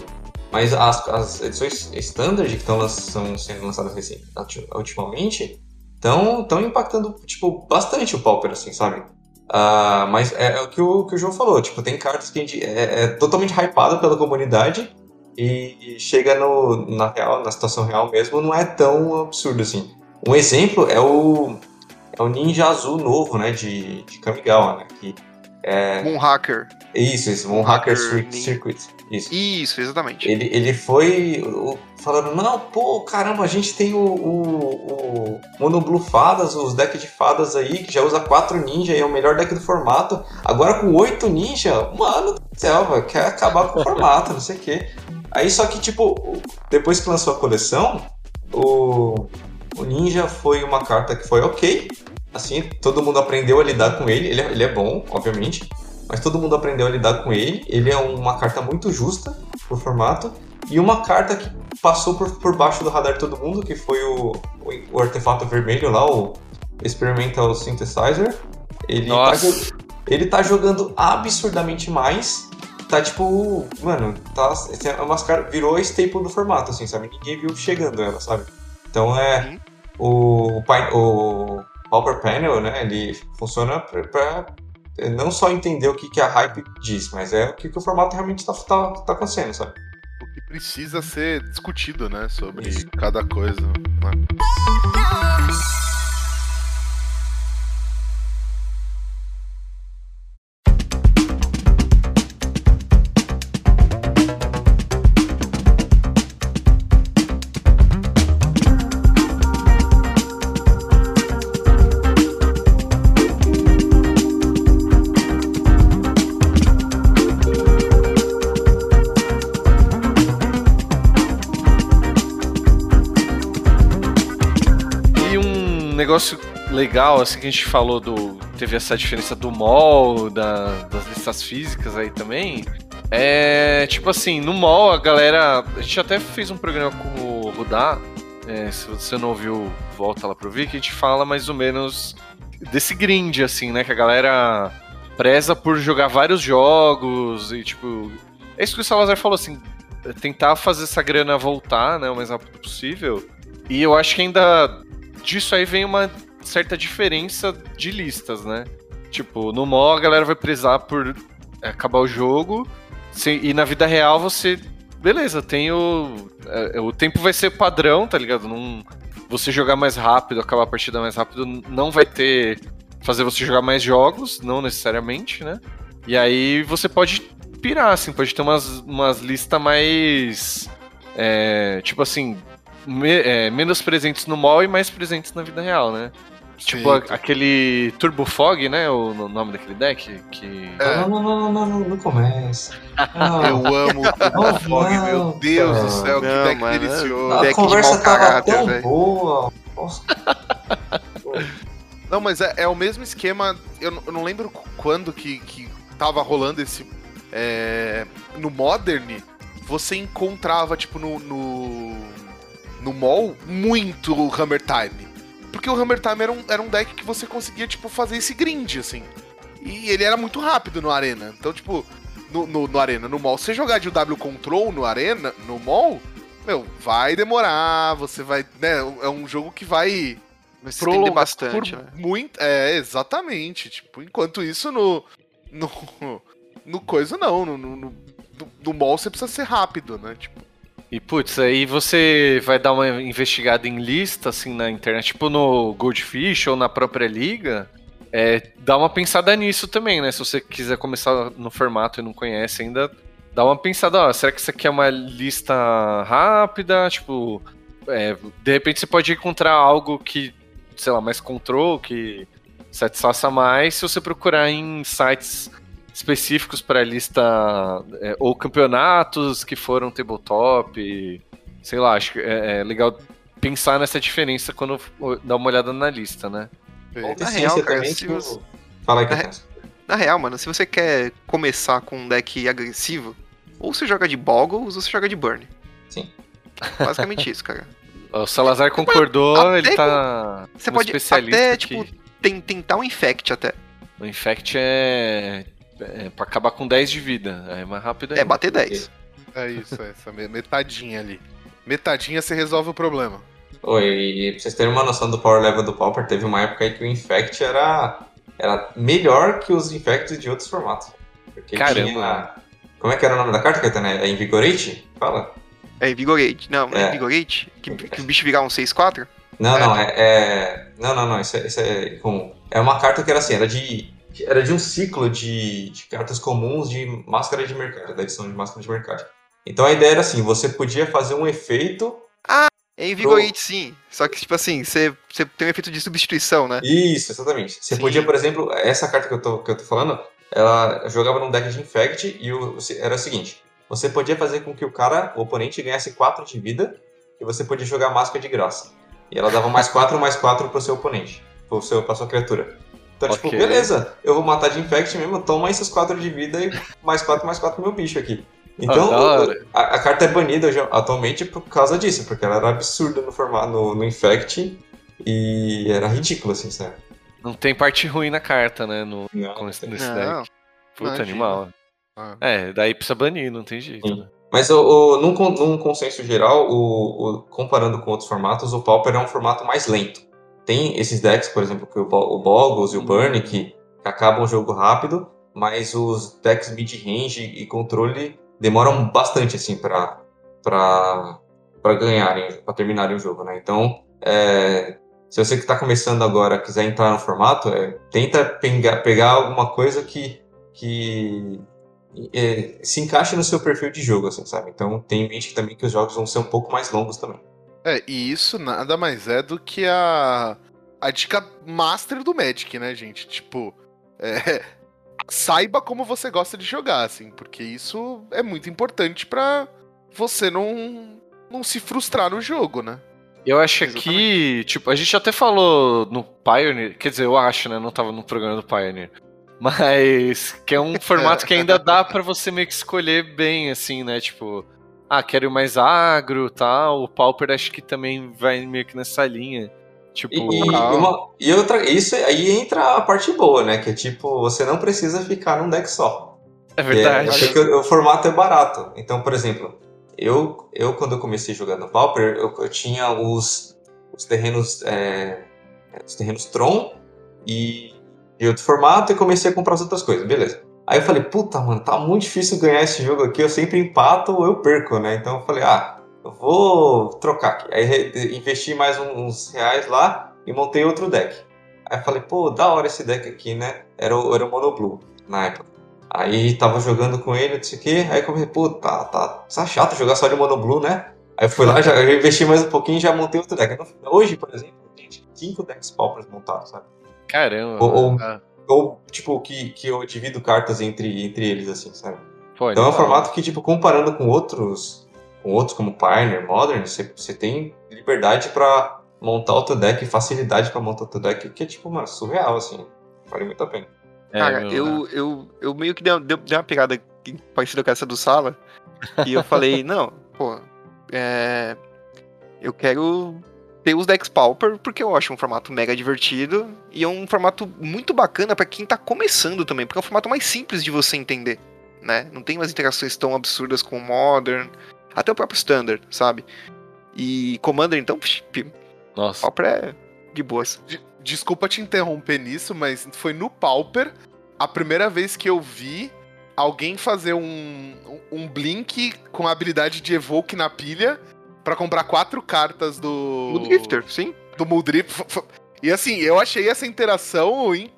S4: mas as, as edições Standard que estão sendo lançadas recém, ultimamente estão impactando, tipo, bastante o Pauper, assim, sabe? Ah, mas é, é o que o, que o João falou, tipo, tem cartas que gente é, é totalmente hypada pela comunidade e, e chega no, na real, na situação real mesmo, não é tão absurdo assim. Um exemplo é o, é o Ninja Azul novo, né, de, de Kamigawa, né, que é...
S3: Um hacker.
S4: Isso, isso, um Hacker
S3: Hacker
S4: Circuit, isso.
S3: Isso, exatamente.
S4: Ele, ele foi falando, não, pô, caramba, a gente tem o, o, o Mono Blue Fadas, os decks de fadas aí, que já usa quatro ninja e é o melhor deck do formato. Agora com oito ninja, mano do céu, velho, quer acabar com o formato, não sei o quê. Aí só que, tipo, depois que lançou a coleção, o, o ninja foi uma carta que foi ok. Assim, todo mundo aprendeu a lidar com ele. Ele é, ele é bom, obviamente. Mas todo mundo aprendeu a lidar com ele. Ele é uma carta muito justa pro formato. E uma carta que passou por, por baixo do radar de todo mundo, que foi o, o, o artefato vermelho lá, o Experimental Synthesizer. Ele tá,
S2: Nossa.
S4: jo- ele tá jogando absurdamente mais. Tá tipo, mano, tá, é umas car- virou a staple do formato, assim, sabe? Ninguém viu chegando ela, sabe? Então é. O, o, o Pauper Panel, né? Ele funciona pra, pra não só entender o que, que a hype diz, mas é o que, que o formato realmente tá, tá, tá acontecendo, sabe?
S1: O que precisa ser discutido, né? Sobre
S4: Isso.
S1: cada coisa. Né?
S2: Legal, assim, que a gente falou do. Teve essa diferença do mall, da- das listas físicas aí também. É tipo assim, no mall a galera. A gente até fez um programa com o Rudá. é, se você não ouviu, volta lá pro ouvir, que a gente fala mais ou menos desse grind, assim, né? Que a galera preza por jogar vários jogos e, tipo. É isso que o Salazar falou, assim. Tentar fazer essa grana voltar, né? O mais rápido possível. E eu acho que ainda disso aí vem uma certa diferença de listas, né? Tipo, no mall a galera vai prezar por é, acabar o jogo, e na vida real você. Beleza, tem o. é, o tempo vai ser padrão, tá ligado? Você jogar mais rápido, acabar a partida mais rápido, não vai ter. fazer você jogar mais jogos, não necessariamente, né? E aí você pode pirar, assim, pode ter umas, umas listas mais. é, tipo assim, me- é, menos presentes no mall e mais presentes na vida real, né? Tipo a- aquele Turbo Fog, né? O, o nome daquele deck. Que.
S1: É.
S4: Não, não, não, não, não, não, não começa. Não,
S1: Eu amo o Turbo
S4: Não,
S1: Fog, meu
S4: não,
S1: Deus do céu, que deck
S3: mano,
S1: delicioso.
S4: a
S3: deck de
S4: conversa
S3: mau
S4: tava
S3: caráter,
S4: tão
S3: velho.
S4: boa. Nossa,
S1: Não, mas é, é o mesmo esquema. Eu, não- eu não lembro qu- quando que, que tava rolando esse. é, no Modern, você encontrava, tipo, no. no, no mall, muito Hammer Time. Porque o Hammer Time era um, era um deck que você conseguia, tipo, fazer esse grind, assim. E ele era muito rápido no Arena. Então, tipo, no, no, no Arena, no mall, você jogar de W Control no Arena, no mall, meu, vai demorar, você vai. Né, é um jogo que vai
S3: estender
S1: prolongar
S3: bastante,
S1: por
S3: né?
S1: muito. É, exatamente. Tipo, enquanto isso no. No. No coisa não. No, no, no, no mall você precisa ser rápido, né? Tipo.
S2: E putz, aí você vai dar uma investigada em lista, assim, na internet, tipo no Goldfish ou na própria liga. É, dá uma pensada nisso também, né? Se você quiser começar no formato e não conhece ainda, dá uma pensada, ó, será que isso aqui é uma lista rápida? Tipo, é, de repente você pode encontrar algo que, sei lá, mais control, que satisfaça mais se você procurar em sites específicos para lista é, ou campeonatos que foram tabletop, sei lá, acho que é, é legal pensar nessa diferença quando dá uma olhada na lista, né?
S4: Outra
S3: Na real, cara, se
S4: o-
S3: você-
S4: Fala aí,
S3: Na
S4: Catarina.
S3: Na real, mano, se você quer começar com um deck agressivo, ou você joga de Boggles ou você joga de Burn.
S4: Sim.
S3: Basicamente isso, cara.
S2: O Salazar concordou,
S3: até
S2: ele tá
S3: Você
S2: um
S3: pode
S2: especialista
S3: até,
S2: que
S3: tipo, tem- tentar um Infect até.
S2: o Infect é, é pra acabar com 10 de vida, é mais rápido
S3: É,
S2: ainda.
S3: bater 10.
S1: É isso, é essa me- metadinha ali. Metadinha você resolve o problema.
S4: Oi, e pra vocês terem uma noção do power level do Pauper, teve uma época aí que o Infect era, era melhor que os Infects de outros formatos. Porque
S2: Caramba.
S4: tinha... Como é que era o nome da carta, Caetano? É Invigorate? Fala.
S3: É Invigorate. Não, é
S4: É.
S3: Invigorate? Que, que o bicho virar um 6-4?
S4: Não,
S1: É.
S4: não, é, é- Não, não, não, isso é, isso é comum. É uma carta que era assim, era de. Era de um ciclo de, de cartas comuns de máscara de mercado, da edição de máscara de mercado. Então a ideia era assim, você podia fazer um efeito.
S3: É Invigorate sim. Só que, tipo assim, você, você tem um efeito de substituição, né?
S4: Isso, exatamente. Você
S3: Sim.
S4: podia, por exemplo, essa carta que eu tô, que eu tô falando, ela jogava num deck de Infect e o, era o seguinte: você podia fazer com que o cara, o oponente, ganhasse 4 de vida e você podia jogar máscara de graça. E ela dava mais 4, mais 4 pro seu oponente, pro seu, pra sua criatura. Então, tipo,
S2: Ok.
S4: beleza, eu vou matar de Infect mesmo, toma esses 4 de vida e mais 4, mais 4 pro meu bicho aqui. Então,
S2: Ah,
S4: a, a carta é banida atualmente por causa disso, porque ela era absurda no formato no, no Infect e era ridículo, assim, sabe?
S2: Não tem parte ruim na carta, né? No,
S4: Não,
S2: com esse, nesse
S3: Não,
S2: deck. Puta
S3: imagina.
S2: animal.
S1: Ah.
S2: É, daí precisa banir, não tem jeito,
S4: Sim.
S2: né?
S4: Mas o, o- num, num consenso geral, o, o- comparando com outros formatos, o Pauper é um formato mais lento. Tem esses decks, por exemplo, que o, Bo- o Boggles e o Burn, que acabam o jogo rápido, mas os decks mid-range e controle demoram bastante assim para para ganharem, para terminarem o jogo, né? Então, é, se você que está começando agora quiser entrar no formato, é, tenta pegar, pegar alguma coisa que que é, se encaixe no seu perfil de jogo, assim, sabe? Então tem em mente também que os jogos vão ser um pouco mais longos também.
S1: É, e isso nada mais é do que a, a dica master do Magic, né, gente? Tipo, é, saiba como você gosta de jogar, assim, porque isso é muito importante pra você não, não se frustrar no jogo, né?
S2: Eu acho que, tipo, a gente até falou no Pioneer, quer dizer, eu acho, né? Não tava no programa do Pioneer. Mas que é um formato que ainda dá pra você meio que escolher bem, assim, né? Tipo, ah, quero ir mais agro tal. O Pauper acho que também vai meio que nessa linha. Tipo,
S4: E, e,
S1: Ah.
S4: uma- e outra, isso aí entra a parte boa, né? Que é tipo, você não precisa ficar num deck só.
S2: é
S4: É,
S2: verdade.
S4: porque o, o formato é barato. Então, por exemplo, eu, eu quando eu comecei jogando Pauper, eu, eu tinha os, os terrenos é, os terrenos Tron e de outro formato e comecei a comprar as outras coisas, beleza. Aí eu falei, puta, mano, tá muito difícil ganhar esse jogo aqui, eu sempre empato ou eu perco, né? Então eu falei, ah, eu vou trocar aqui. Aí investi mais uns reais lá e montei outro deck. Aí eu falei, pô, da hora esse deck aqui, né? Era o, era o Mono Blue na época. Aí tava jogando com ele, não sei o quê. Aí eu comecei, pô, tá, tá, tá chato jogar só de Mono Blue, né? Aí eu fui lá, já, investi mais um pouquinho e já montei outro deck. Hoje, por exemplo, tem cinco decks paupers montados, sabe?
S2: Caramba.
S4: Ou, ou,
S1: Ah.
S4: Ou, tipo, que, que eu divido cartas entre, entre eles, assim, sabe?
S2: Pô,
S4: Então é um formato que, tipo, comparando com outros, com outros como Pioneer, Modern, você, tem liberdade pra montar outro deck, facilidade pra montar outro deck, que é, tipo, mano, surreal, assim. Vale muito a pena.
S2: É,
S3: Cara,
S2: meu,
S3: eu, eu, eu meio que dei, dei, dei uma pegada que- parecida com essa do Sala. E eu falei, não, pô, é, eu quero ter os decks Pauper, porque eu acho um formato mega divertido e é um formato muito bacana pra quem tá começando também, porque é um formato mais simples de você entender, né? Não tem umas interações tão absurdas com o Modern, até o próprio Standard, sabe? E Commander, então, psh,
S2: Nossa.
S3: Pauper é de boas.
S1: De- Desculpa te interromper nisso, mas foi no Pauper a primeira vez que eu vi alguém fazer um, um Blink com a habilidade de Evoke na pilha pra comprar quatro cartas do.
S3: O Drifter, sim.
S1: Do Muldrip. E assim, eu achei essa interação. in-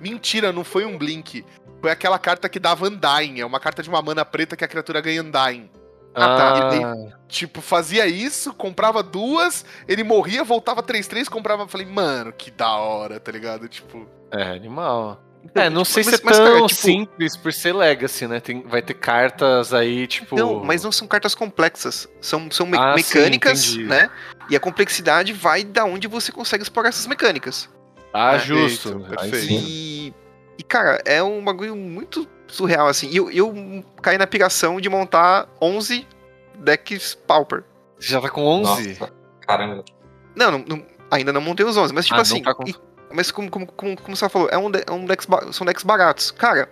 S1: Mentira, não foi um Blink. Foi aquela carta que dava Undying. É uma carta de uma mana preta que a criatura ganha Undying.
S3: Ah, tá.
S2: Ah,
S1: Tipo, fazia isso, comprava duas, ele morria, voltava 3-3, comprava. Falei, mano, que da hora, tá ligado? Tipo.
S2: é animal.
S3: Então,
S2: É, não
S3: tipo,
S2: sei
S3: mas-
S2: se é
S3: mas,
S2: tão
S3: cara, tipo,
S2: simples por ser Legacy, né? Tem, vai ter cartas aí, tipo.
S3: Não, mas não são cartas complexas. São, são me-
S2: Ah, sim,
S3: mecânicas,
S2: entendi.
S3: né? E a complexidade vai da onde você consegue explorar essas mecânicas.
S2: Ah,
S1: É,
S2: justo.
S1: perfeito.
S2: sim.
S3: E, e, cara, é um bagulho muito surreal, assim. E eu, eu caí na piração de montar 11 decks Pauper.
S2: Você já tá com 11?
S4: Nossa, caramba.
S3: Não, não- não- ainda não montei os 11, mas tipo
S2: Ah, não
S3: assim.
S2: tá com-
S3: e- mas como, como, como, como você falou, é um, de- é um decks, são decks baratos. Cara,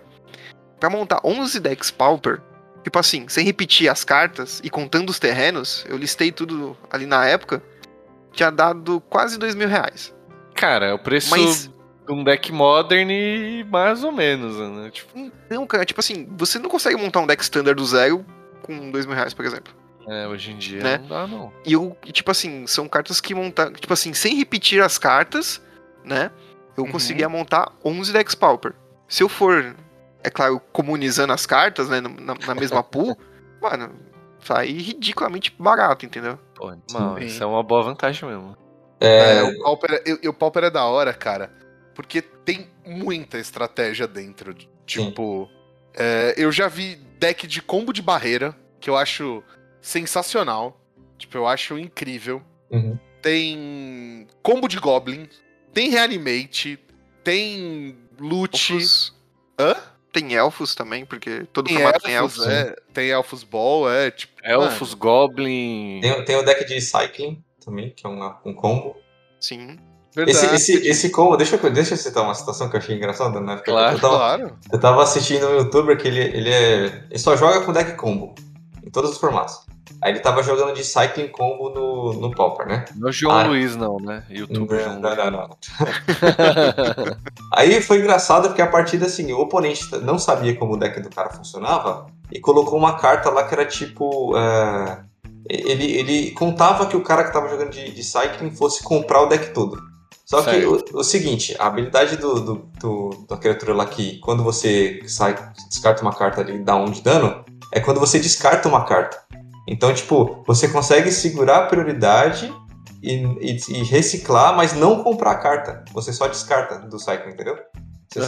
S3: pra montar 11 decks Pauper, tipo assim, sem repetir as cartas e contando os terrenos, eu listei tudo ali na época, tinha dado quase dois mil reais.
S2: Cara, é o preço
S3: Mas-
S2: de um deck modern e mais ou menos, né? Tipo,
S3: Então, cara, tipo assim, você não consegue montar um deck standard do zero com dois mil reais, por exemplo.
S2: é, hoje em dia
S3: Né?
S2: não dá, não.
S3: E eu, e, tipo assim, são cartas que montar, tipo assim, sem repetir as cartas, né? Eu
S1: Uhum.
S3: conseguia montar 11 decks Pauper. Se eu for, é claro, comunizando as cartas, né, na, na mesma pool, mano, sai ridiculamente barato, entendeu?
S2: Pô, animal.
S1: Sim.
S2: Isso é uma boa vantagem mesmo.
S1: É,
S4: É,
S1: o, Pauper, é- e- e o Pauper é da hora, cara. Porque tem muita estratégia dentro. Tipo, é, eu já vi deck de combo de barreira, que eu acho sensacional. Tipo, eu acho incrível.
S4: Uhum.
S1: Tem combo de Goblin, tem Reanimate, tem Loot.
S3: Elfos,
S1: Hã?
S3: tem elfos também, porque todo
S1: Tem
S3: formato tem
S1: elfos,
S3: elfos.
S1: é, tem Elfos Ball, é tipo.
S2: Elfos, Goblin.
S4: tem, tem o deck de Cycling também, que é uma- um combo.
S3: Sim.
S1: mano,
S4: Esse,
S1: verdade.
S4: esse, esse combo, deixa eu, deixa eu citar uma situação que eu achei engraçada, né? Porque
S2: Claro,
S4: eu, tava,
S1: Claro.
S4: eu tava assistindo um youtuber que ele, ele, é, ele só joga com deck combo, em todos os formatos. Aí ele tava jogando de Cycling combo no, no Pauper, né?
S2: Não é João
S4: Ah.
S2: Luiz, não, né? Youtuber João
S4: Não, não, não, não. Aí foi engraçado porque a partida, assim, o oponente não sabia como o deck do cara funcionava e colocou uma carta lá que era tipo. é, ele, ele contava que o cara que tava jogando de, de Cycling fosse comprar o deck todo. Só que o, o seguinte, a habilidade do, do, do- da criatura lá que quando você sai, descarta uma carta e dá um de dano, é quando você descarta uma carta. Então, tipo, você consegue segurar a prioridade e, e- e reciclar, mas não comprar a carta. Você só descarta do cycling, entendeu? Você-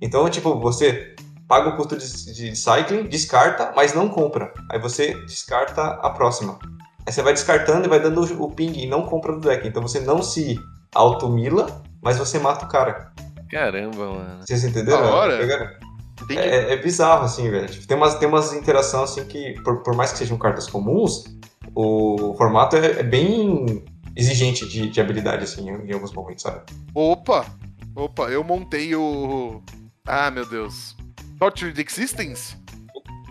S4: então, tipo, você paga o custo de, de cycling, descarta, mas não compra. Aí você descarta a próxima. Aí você vai descartando e vai dando o ping e não compra do deck. Então você não se automila, mas você mata o cara.
S2: Caramba, mano.
S4: Vocês entenderam?
S3: Entendi.
S4: É, é bizarro, assim, velho. Tipo, tem umas, tem umas interações assim que, por, por mais que sejam cartas comuns, o formato é, é bem exigente de, de habilidade, assim, em, em alguns momentos, sabe?
S1: Opa! Opa, eu montei o. Ah, meu Deus. Tortured Existence?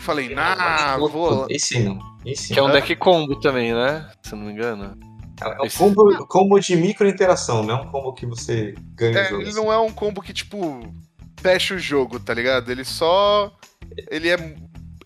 S1: Falei, nah, vou.
S4: Esse não. Esse
S2: Que é um
S4: não.
S2: deck combo também, né? Se eu não me engano.
S4: É um combo, combo de micro interação, não é um combo que você ganha
S1: É, ele não é um combo que, tipo, fecha o jogo, tá ligado? Ele só. Ele é. Ele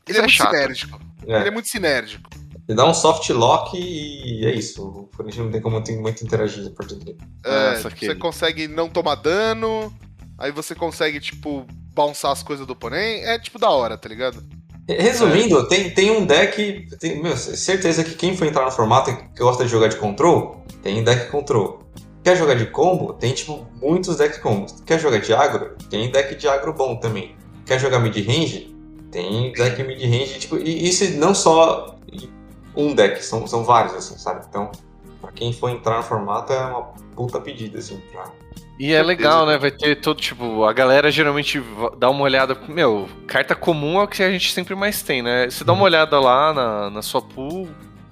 S1: é,
S3: é
S1: muito
S3: chato.
S1: sinérgico.
S4: É.
S1: Ele é muito sinérgico.
S4: Ele dá um soft lock e é isso. O oponente não tem como muito, muito interagir a partir dele.
S1: É,
S2: Ah,
S1: tipo,
S2: saquei.
S1: você consegue não tomar dano, aí você consegue, tipo, bounçar as coisas do oponente. É, tipo, da hora, tá ligado?
S4: Resumindo, tem, tem um deck. Tem, meu, certeza que quem for entrar no formato que gosta de jogar de control, tem deck control. Quer jogar de combo? Tem tipo muitos decks combos. Quer jogar de agro? Tem deck de agro bom também. Quer jogar mid range? Tem deck mid range. Tipo, e isso não só um deck, são, são vários, assim, sabe? Então, pra quem for entrar no formato é uma puta pedida, assim, pra.
S2: E é legal, né? Vai ter todo, tipo, a galera geralmente dá uma olhada. Meu, carta comum é o que a gente sempre mais tem, né? Você dá uma olhada lá na, na sua pool.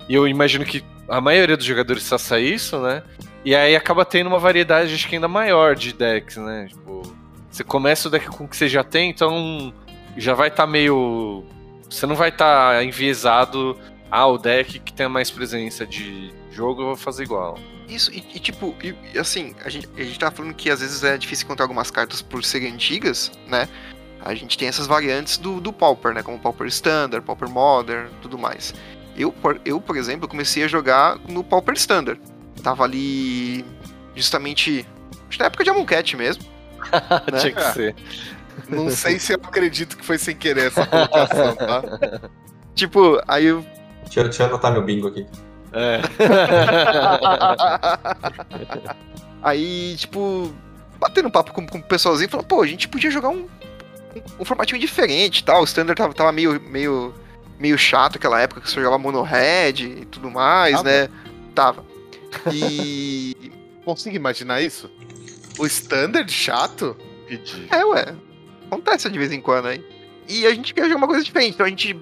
S2: E eu imagino que a maioria dos jogadores faça isso, né? E aí acaba tendo uma variedade, acho que ainda maior de decks, né? Tipo, você começa o deck com o que você já tem, então já vai estar meio. Você não vai estar enviesado. Ah, o deck que tem mais presença de jogo, eu vou fazer igual.
S3: Isso, e, e tipo, e assim, a gente, a gente tava falando que às vezes é difícil encontrar algumas cartas por serem antigas, né? A gente tem essas variantes do, do Pauper, né? Como Pauper Standard, Pauper Modern, tudo mais. Eu, por, eu, por exemplo, comecei a jogar no Pauper Standard. Tava ali justamente. Acho que na época de Amonkhet mesmo. Né?
S2: Tinha que
S1: É.
S2: ser.
S1: Não sei se eu acredito que foi sem querer essa colocação, tá?
S3: Tipo, aí eu.
S4: Deixa, eu- deixa eu anotar meu bingo aqui.
S2: É.
S3: Aí, tipo, batendo papo com, com o pessoalzinho, falando, pô, a gente podia jogar um, um, um formatinho diferente e tal. O standard tava, tava meio, meio, meio chato naquela época que você jogava mono red e tudo mais,
S1: Tava?
S3: né? Tava. E.
S1: Consigo imaginar isso? O standard chato?
S2: Pedi.
S3: é, ué. Acontece de vez em quando aí. E a gente quer jogar uma coisa diferente. Então a gente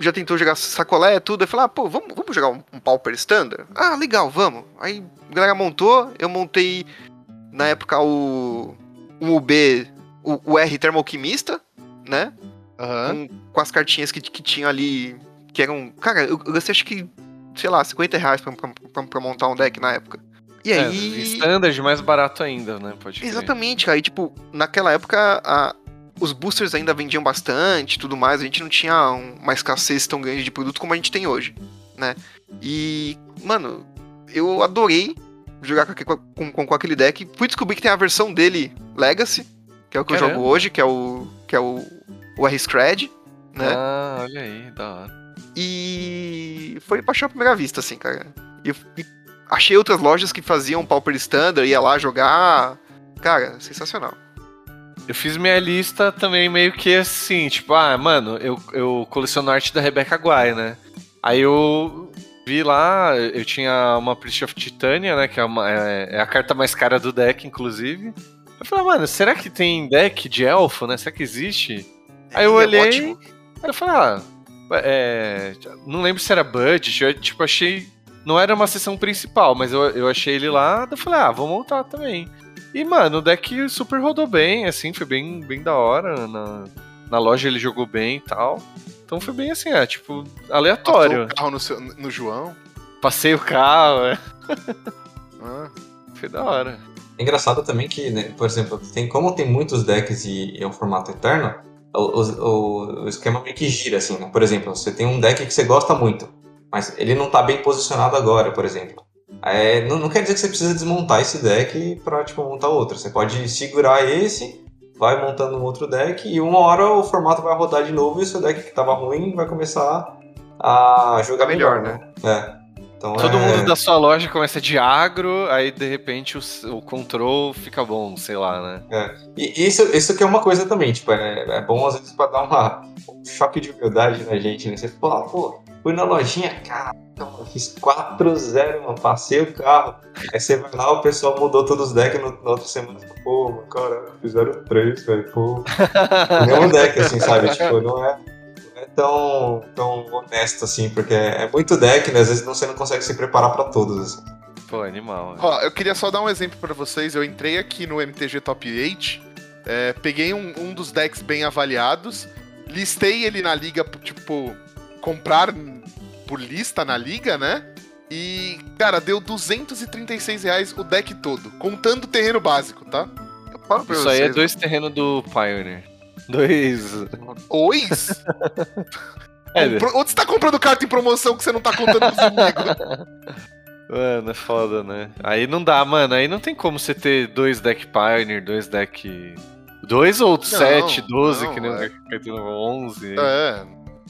S3: já tentou jogar sacolé, tudo. Eu falei, ah, pô, vamos, vamos jogar um, um Pauper Standard? Ah, legal, vamos. Aí a galera montou, eu montei na época o. Um UB, o, o R Termoalquimista, né?
S1: Aham.
S3: Com, com as cartinhas que, que tinham ali. Que eram. Cara, eu, eu gastei acho que, sei lá, 50 reais pra, pra, pra- pra montar um deck na época. E
S2: É,
S3: aí.
S2: standard mais barato ainda, né? Pode crer.
S3: Exatamente, aí, tipo, naquela época a- os boosters ainda vendiam bastante e tudo mais, a gente não tinha um- uma escassez tão grande de produto como a gente tem hoje, né? E, mano, eu adorei jogar com, com- com- com aquele deck. Fui descobrir que tem a versão dele Legacy, que é o que eu
S2: Caramba.
S3: jogo hoje, que é o, que é o, o R-Scred, né?
S2: Ah, olha aí, da hora.
S3: E foi paixão à primeira vista, assim, cara. E, e achei outras lojas que faziam Pauper Standard, ia lá jogar. Cara, sensacional.
S2: Eu fiz minha lista também meio que assim, tipo, ah, mano, eu, eu coleciono arte da Rebecca Guai, né? Aí eu vi lá, eu tinha uma Priest of Titania, né? Que é, uma- é- é a carta mais cara do deck, inclusive. Eu falei, mano, será que tem deck de elfo, né? Será que existe? Aí eu
S3: é
S2: olhei,
S3: ótimo.
S2: Aí eu falei, ah, é, não lembro se era budget, eu tipo, achei. Não era uma sessão principal, mas eu, eu achei ele lá, eu falei, ah, vou montar também. E, mano, o deck super rodou bem, assim, foi bem, bem da hora. Na, na loja ele jogou bem e tal. Então foi bem assim, é, tipo,
S1: Passou
S2: aleatório.
S1: o carro no, seu- no João.
S2: Passei o carro, é.
S1: Ah,
S2: Foi da hora.
S4: É engraçado também que, né, por exemplo, tem, como tem muitos decks e é um formato eterno, o, o- o esquema meio que gira, assim, né? Por exemplo, você tem um deck que você gosta muito, mas ele não tá bem posicionado agora, por exemplo. É, não, não quer dizer que você precisa desmontar esse deck pra, tipo, montar outro. Você pode segurar esse, vai montando um outro deck, e uma hora o formato vai rodar de novo e o seu deck que tava ruim vai começar a jogar
S3: Tá melhor,
S4: melhor, né? É. Então,
S2: Todo
S4: é...
S2: mundo da sua loja começa de agro, aí de repente o, o control fica bom, sei lá, né?
S4: E isso, isso que é uma coisa também, tipo, é, é bom às vezes pra dar uma, um choque de humildade na gente, né? Você fala, pô, fui na lojinha, cara, fiz 4-0, mano, passei o carro. Aí você vai lá, o pessoal mudou todos os decks no, na outra semana, fala, pô, mano, cara, fizeram 3, velho, pô. Mesmo deck, assim, sabe? Tipo, não é, não é tão, tão honesto assim, porque é, muito deck, né? Às vezes você não consegue se preparar pra todos, assim.
S2: Pô, animal. né?
S1: Ó, eu queria só dar um exemplo pra vocês. Eu entrei aqui no MTG Top 8, é, peguei um, um dos decks bem avaliados, listei ele na liga, tipo, comprar por lista na liga, né? E, cara, deu 236 reais o deck todo, contando o terreno básico, tá?
S3: Eu falo pra
S2: Isso aí é
S3: vocês,
S2: dois terrenos do Pioneer. Dois.
S1: Ois?
S2: É,
S1: Compro- Onde você tá comprando carta em promoção que você não tá contando pros amigos?
S2: Mano, é foda, né? Aí não dá, mano. Aí não tem como você ter dois deck Pioneer, dois deck. Dois ou sete, doze,
S1: não,
S2: que nem
S1: é.
S2: o 11.
S1: É,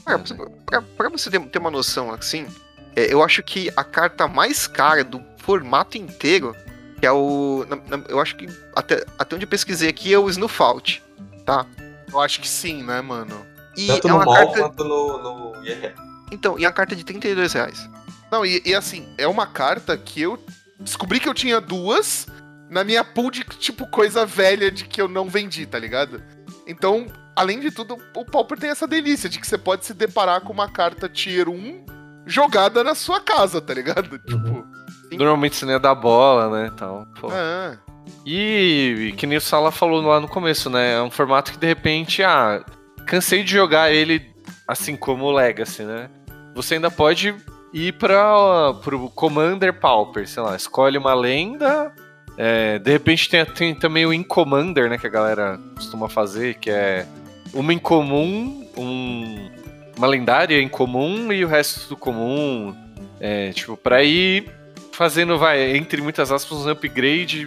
S3: Cara, pra, pra- pra você ter, uma noção assim, é, eu acho que a carta mais cara do formato inteiro, que é o. na- na- eu acho que até, até onde eu pesquisei aqui é o Snowfault. Tá?
S1: Eu acho que sim, né, mano?
S3: E
S4: Tanto
S3: é
S4: no
S3: uma
S4: mall
S3: carta.
S4: quanto no, no IRL.
S3: Então, e a carta de 32 reais.
S1: Não, e, e assim, é uma carta que eu descobri que eu tinha duas na minha pool de, tipo, coisa velha de que eu não vendi, tá ligado? Então, além de tudo, o Pauper tem essa delícia de que você pode se deparar com uma carta tier 1 jogada na sua casa, tá ligado? Tipo,
S2: Normalmente você não ia dar bola, né? Tal. Pô.
S1: é.
S2: E, que nem o Sala falou lá no começo, né? É um formato que de repente, ah, cansei de jogar ele assim como o Legacy, né? Você ainda pode ir para pro Commander Pauper, sei lá, escolhe uma lenda. é, de repente tem, tem também o Incommander, né? Que a galera costuma fazer, que é uma em comum, um, uma lendária em comum e o resto do comum. É, tipo, pra ir fazendo, vai, entre muitas aspas, um upgrade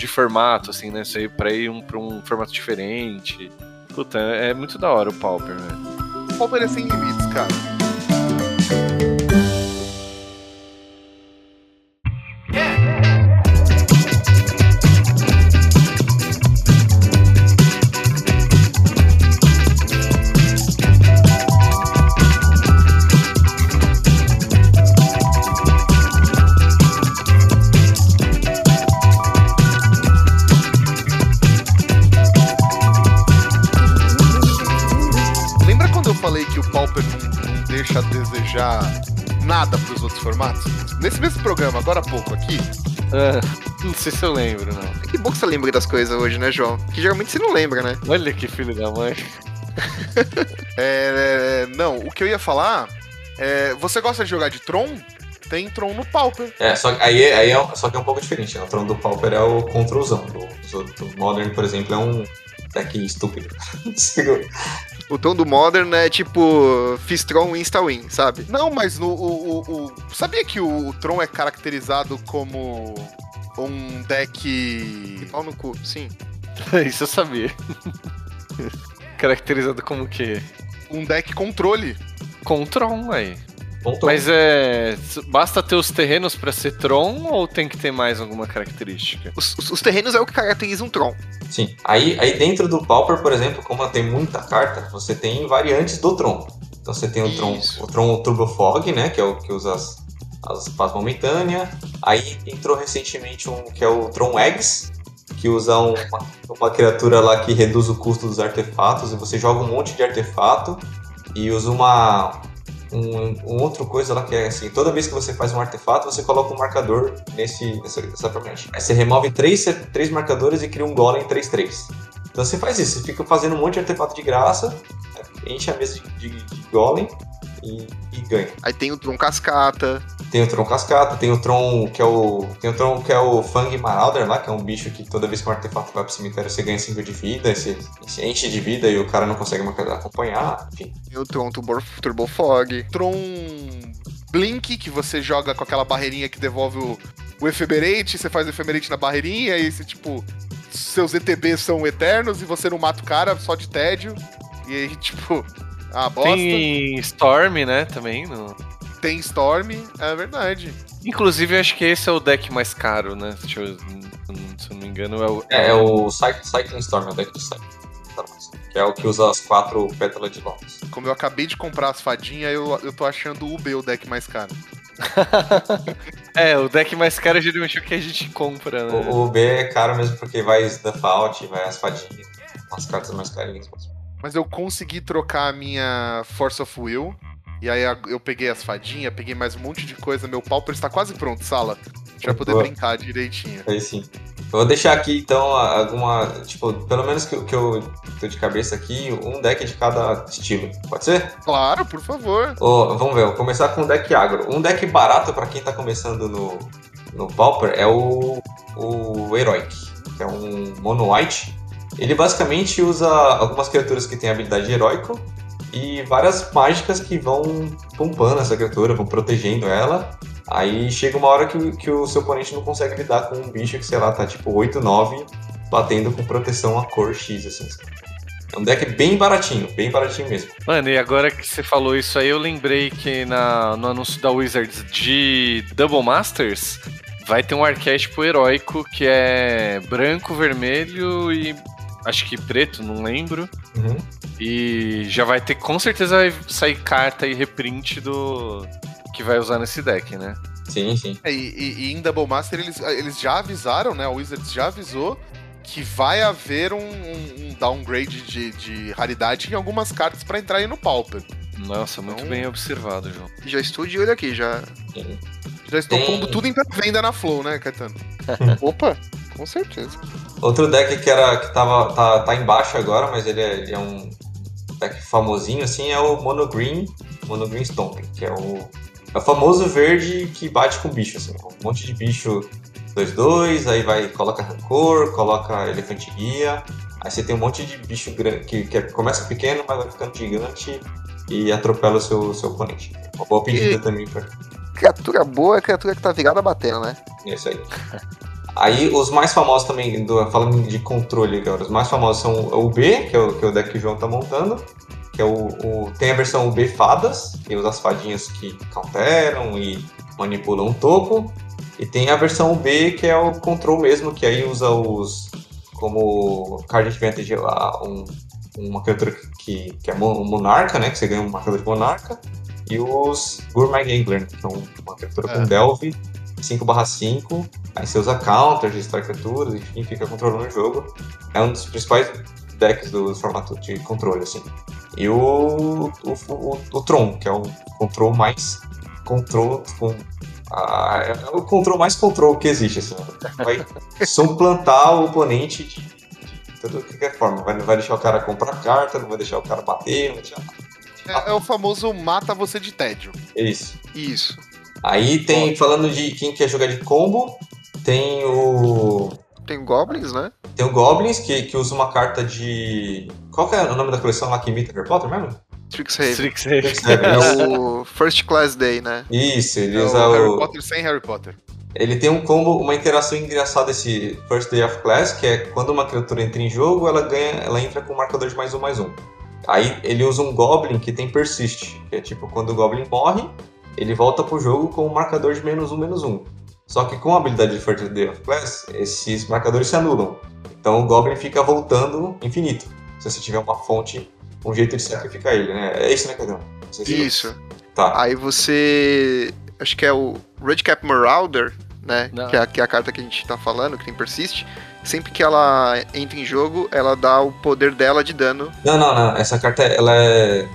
S2: de formato, assim, né? Você ir pra ir um, pra um formato diferente. Puta, é muito da hora o Pauper, velho.
S1: O Palmer é sem limites, cara. Falei que o Pauper não, deixa a desejar nada pros outros formatos? Nesse mesmo programa, agora há pouco aqui,
S2: Ah, não sei se eu lembro, não.
S3: Que bom que você lembra das coisas hoje, né, João? Que geralmente você não lembra, né?
S2: Olha que filho da mãe.
S1: é, é, não, o que eu ia falar é, você gosta de jogar de Tron? Tem Tron no Pauper.
S4: É, só, que aí, aí é, só que é um pouco diferente, né? O trono do Pauper é o controlzão. Do, do, do Modern, por exemplo, é um deck estúpido.
S3: O tom do Modern é tipo Fistron Insta-Win, sabe?
S1: Não, mas no, o, o- o- sabia que o, o Tron é caracterizado como um deck
S3: Pau no cu, sim.
S2: Isso eu sabia. Caracterizado como o quê?
S1: um deck controle.
S2: Com Tron, aí.
S4: Ponto.
S2: Mas é. Basta ter os terrenos pra ser Tron ou tem que ter mais alguma característica?
S3: Os, os- os terrenos é o que caracteriza um Tron.
S4: Sim. Aí, aí dentro do Pauper, por exemplo, como tem muita carta, você tem variantes do Tron. Então você tem o Tron,
S3: Isso.
S4: o Tron Turbo Fog, né? Que é o que usa as, as paz momentânea. Aí entrou recentemente um que é o Tron Eggs, que usa um- uma, uma criatura lá que reduz o custo dos artefatos. E você joga um monte de artefato e usa uma. Um, um outro coisa lá que é assim, toda vez que você faz um artefato, você coloca um marcador nesse, nessa, nessa promessa. Aí você remove três, três marcadores e cria um golem 3-3. Então você faz isso, você fica fazendo um monte de artefato de graça, enche a mesa de, de- de golem e, e ganha.
S3: Aí tem o Tron Cascata.
S4: Tem o Tron Cascata, tem o Tron que é o. Tem o Tron que é o Fang Marauder lá, que é um bicho que toda vez que um artefato vai pro cemitério você ganha 5 de vida, você, você enche de vida e o cara não consegue mais acompanhar, enfim.
S3: Tem o Tron Turbo, Turbo Fog.
S1: Tron Blink, que você joga com aquela barreirinha que devolve o, o Ephemerate, você faz o Ephemerate na barreirinha, e você, tipo, seus ETBs são eternos e você não mata o cara só de tédio. E aí, tipo, ah, bosta. Tem,
S2: Tem Storm, né? Também. No...
S1: Storm, é verdade.
S2: Inclusive, acho que esse é o deck mais caro, né? Deixa eu, se eu não me engano, é o.
S4: É, é o Cy- Cycling Storm, é o deck do Cycling. Que é o que usa as quatro pétalas de Lotus.
S1: Como eu acabei de comprar as fadinhas, eu, eu tô achando o B o deck mais caro.
S2: É, o deck mais caro é geralmente o que a gente compra, né?
S4: O, o B é caro mesmo porque vai Snuff Out, vai as fadinhas, umas cartas mais carinhas.
S1: Mas eu consegui trocar a minha Force of Will. E aí eu peguei as fadinhas, peguei mais um monte de coisa. Meu Pauper está quase pronto, sala. Já poder
S4: Boa.
S1: brincar direitinho.
S4: Aí sim. Eu vou deixar aqui então alguma. Tipo, pelo menos que, eu- que eu tô de cabeça aqui, um deck de cada estilo. Pode ser?
S1: Claro, por favor.
S4: Ô, vamos ver, vou começar com um deck agro. Um deck barato pra quem tá começando no, no Pauper é o, o Heroic, que é um mono white. Ele basicamente usa algumas criaturas que têm habilidade de heróico e várias mágicas que vão pumpando essa criatura, vão protegendo ela. Aí chega uma hora que, que o seu oponente não consegue lidar com um bicho que, sei lá, tá tipo 8, 9, batendo com proteção a cor X, assim. É um deck bem baratinho, bem baratinho mesmo.
S2: Mano, e agora que você falou isso aí, eu lembrei que na, no anúncio da Wizards de Double Masters vai ter um arquétipo heróico que é branco, vermelho e acho que preto, não lembro.
S4: Uhum.
S2: E já vai ter, com certeza vai sair carta e reprint do que vai usar nesse deck, né?
S4: Sim, sim.
S1: É, e, e- em Double Master eles, eles já avisaram, né? O Wizards já avisou que vai haver um, um- um downgrade de, de raridade em algumas cartas pra entrar aí no Pauper.
S2: Nossa, muito
S1: Então-
S2: bem observado, João.
S3: Já estou de olho aqui, já.
S1: Já estou pondo tudo em venda na Flow, né, Caetano?
S3: Opa, com certeza.
S4: Outro deck que era que tava tá, tá embaixo agora, mas ele é, ele é um deck famosinho assim, é o Mono Green, Mono Green Stomping, que é o, é o famoso verde que bate com bicho, assim, um monte de bicho 2-2, aí vai, coloca rancor, coloca elefante guia, aí você tem um monte de bicho grande que, que é- começa pequeno, mas vai ficando gigante e atropela o seu, seu oponente. Uma boa pedida
S3: E-
S4: também pra
S3: Criatura boa é criatura que tá virada batendo, né?
S4: é isso aí. Aí os mais famosos também, do- falando de controle agora, os mais famosos são o B, que é o, que é o deck que o João tá montando, que é o, o- Tem a versão UB Fadas, que usa as fadinhas que counteram e manipulam o topo. E tem a versão B, que é o control mesmo, que aí usa os. como card advantage, a- um, uma criatura que, que é mo- um monarca, né? Que você ganha um marcador de monarca. E os Gourmet Gangler, que é um- uma criatura com
S1: É.
S4: Delve 5/5. Aí você usa counters, destrói criaturas, enfim, fica controlando o jogo. É um dos principais decks do formato de controle, assim. E o, o, o, o Tron, que é o control mais control com ah, é o control mais control que existe, assim. Vai suplantar o oponente de, de toda qualquer forma. Vai, não vai deixar o cara comprar carta, não vai deixar o cara bater, não vai deixar.
S1: É, é o famoso mata você de tédio.
S4: É isso.
S3: Isso.
S4: Aí tem, falando de quem quer jogar de combo, tem o.
S3: Tem goblins, né?
S4: Tem o Goblins, que, que usa uma carta de. Qual que é o nome da coleção lá que imita Harry Potter mesmo?
S3: Strixhaven.
S2: Strixhaven.
S3: É o First Class Day, né?
S4: Isso, ele
S1: É
S4: usa
S1: o Harry
S4: o.
S1: Potter sem Harry Potter.
S4: Ele tem um combo, uma interação engraçada esse First Day of Class, que é quando uma criatura entra em jogo, ela ganha, ela entra com um marcador de mais um mais um. Aí ele usa um Goblin que tem Persist, que é tipo quando o Goblin morre, ele volta pro jogo com um marcador de menos um menos um. Só que com a habilidade de First Day of Class, esses marcadores se anulam. Então o Goblin fica voltando infinito. Se você tiver uma fonte, um jeito de sacrificar ele, né? É isso, né, Cadão?
S3: Isso.
S4: Tá.
S3: Aí você. Acho que é o Redcap Marauder, né? Que é, que é a carta que a gente tá falando, que tem Persist. Sempre que ela entra em jogo, ela dá o poder dela de dano.
S4: Não, não, não. Essa carta ela é.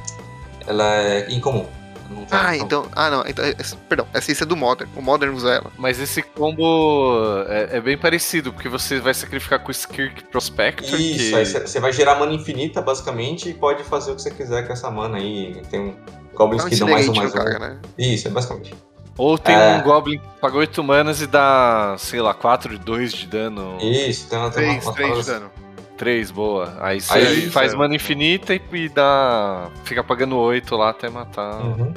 S4: Ela é incomum. Não tá-
S3: Ah, então. Ah, não. Então, essa- perdão, essa é do Modern. O Modern usa ela.
S2: Mas esse combo é, é bem parecido, porque você vai sacrificar com o Skirk Prospector.
S4: Isso,
S2: que...
S4: aí você vai gerar mana infinita, basicamente, e pode fazer o que você quiser com essa mana aí. Tem um goblins
S3: É um
S4: que dão mais um
S3: incinerate
S4: mais um.
S3: cara, né?
S4: Isso, é basicamente.
S2: Ou tem
S4: É.
S2: um Goblin que paga 8 manas e dá, sei lá, 4, 2 de dano.
S4: Isso, tem uma, tem uma,
S1: 3,
S4: uma
S1: 3 de dano.
S2: 3, boa. Aí você
S4: Aí-
S2: faz
S1: é.
S2: mana infinita e, e dá. Fica pagando 8 lá até matar.
S4: Uhum.